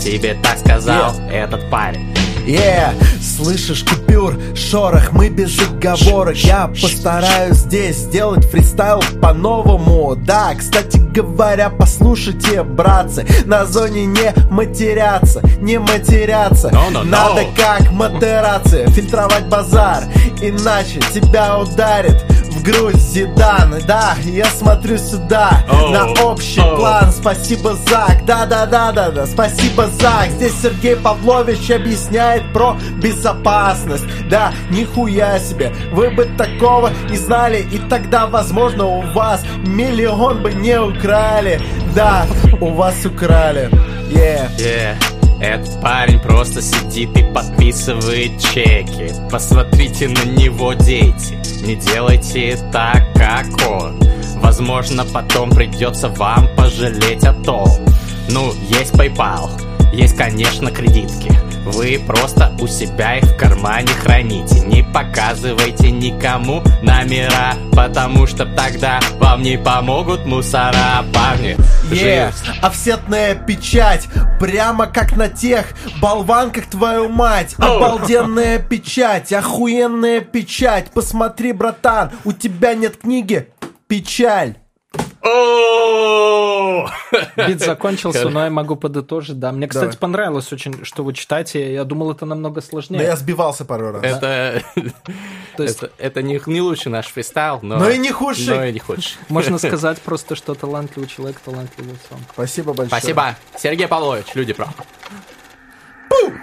Тебе так сказал yeah. этот парень Yeah, слышишь купюр, шорох, мы без оговорок. Я постараюсь здесь сделать фристайл по-новому. Да, кстати говоря, послушайте, братцы На зоне не матеряться, не матеряться no, no, no. Надо как модерация, фильтровать базар Иначе тебя ударит грудь Зидан Да, я смотрю сюда oh, на общий oh. план. Спасибо, Зак, да-да-да-да-да Спасибо, Зак. Здесь Сергей Павлович объясняет про безопасность. Да, нихуя себе. Вы бы такого не знали И тогда, возможно, у вас миллион бы не украли. Да, у вас украли. Yeah. Yeah. Этот парень просто сидит и подписывает чеки. Посмотрите на него, дети Не делайте так, как он. Возможно, потом придется вам пожалеть о том. Ну, есть PayPal, есть, конечно, кредитки вы просто у себя их в кармане храните. Не показывайте никому номера Потому что тогда вам не помогут мусора Парни, yeah. Офсетная печать Прямо как на тех болванках твою мать. Обалденная печать, охуенная печать. Посмотри, братан, у тебя нет книги? Печаль Бит закончился, но я могу подытожить, да. Мне, кстати, понравилось очень, что вы читаете. Я думал, это намного сложнее. Да я сбивался пару раз. Это, То есть... это, это не, не лучший наш фристайл, но... Но и не худший. Но и не худший. Можно сказать просто, что талантливый человек, талантливый сам. Спасибо большое. Спасибо. Сергей Павлович, Люди про. Пум!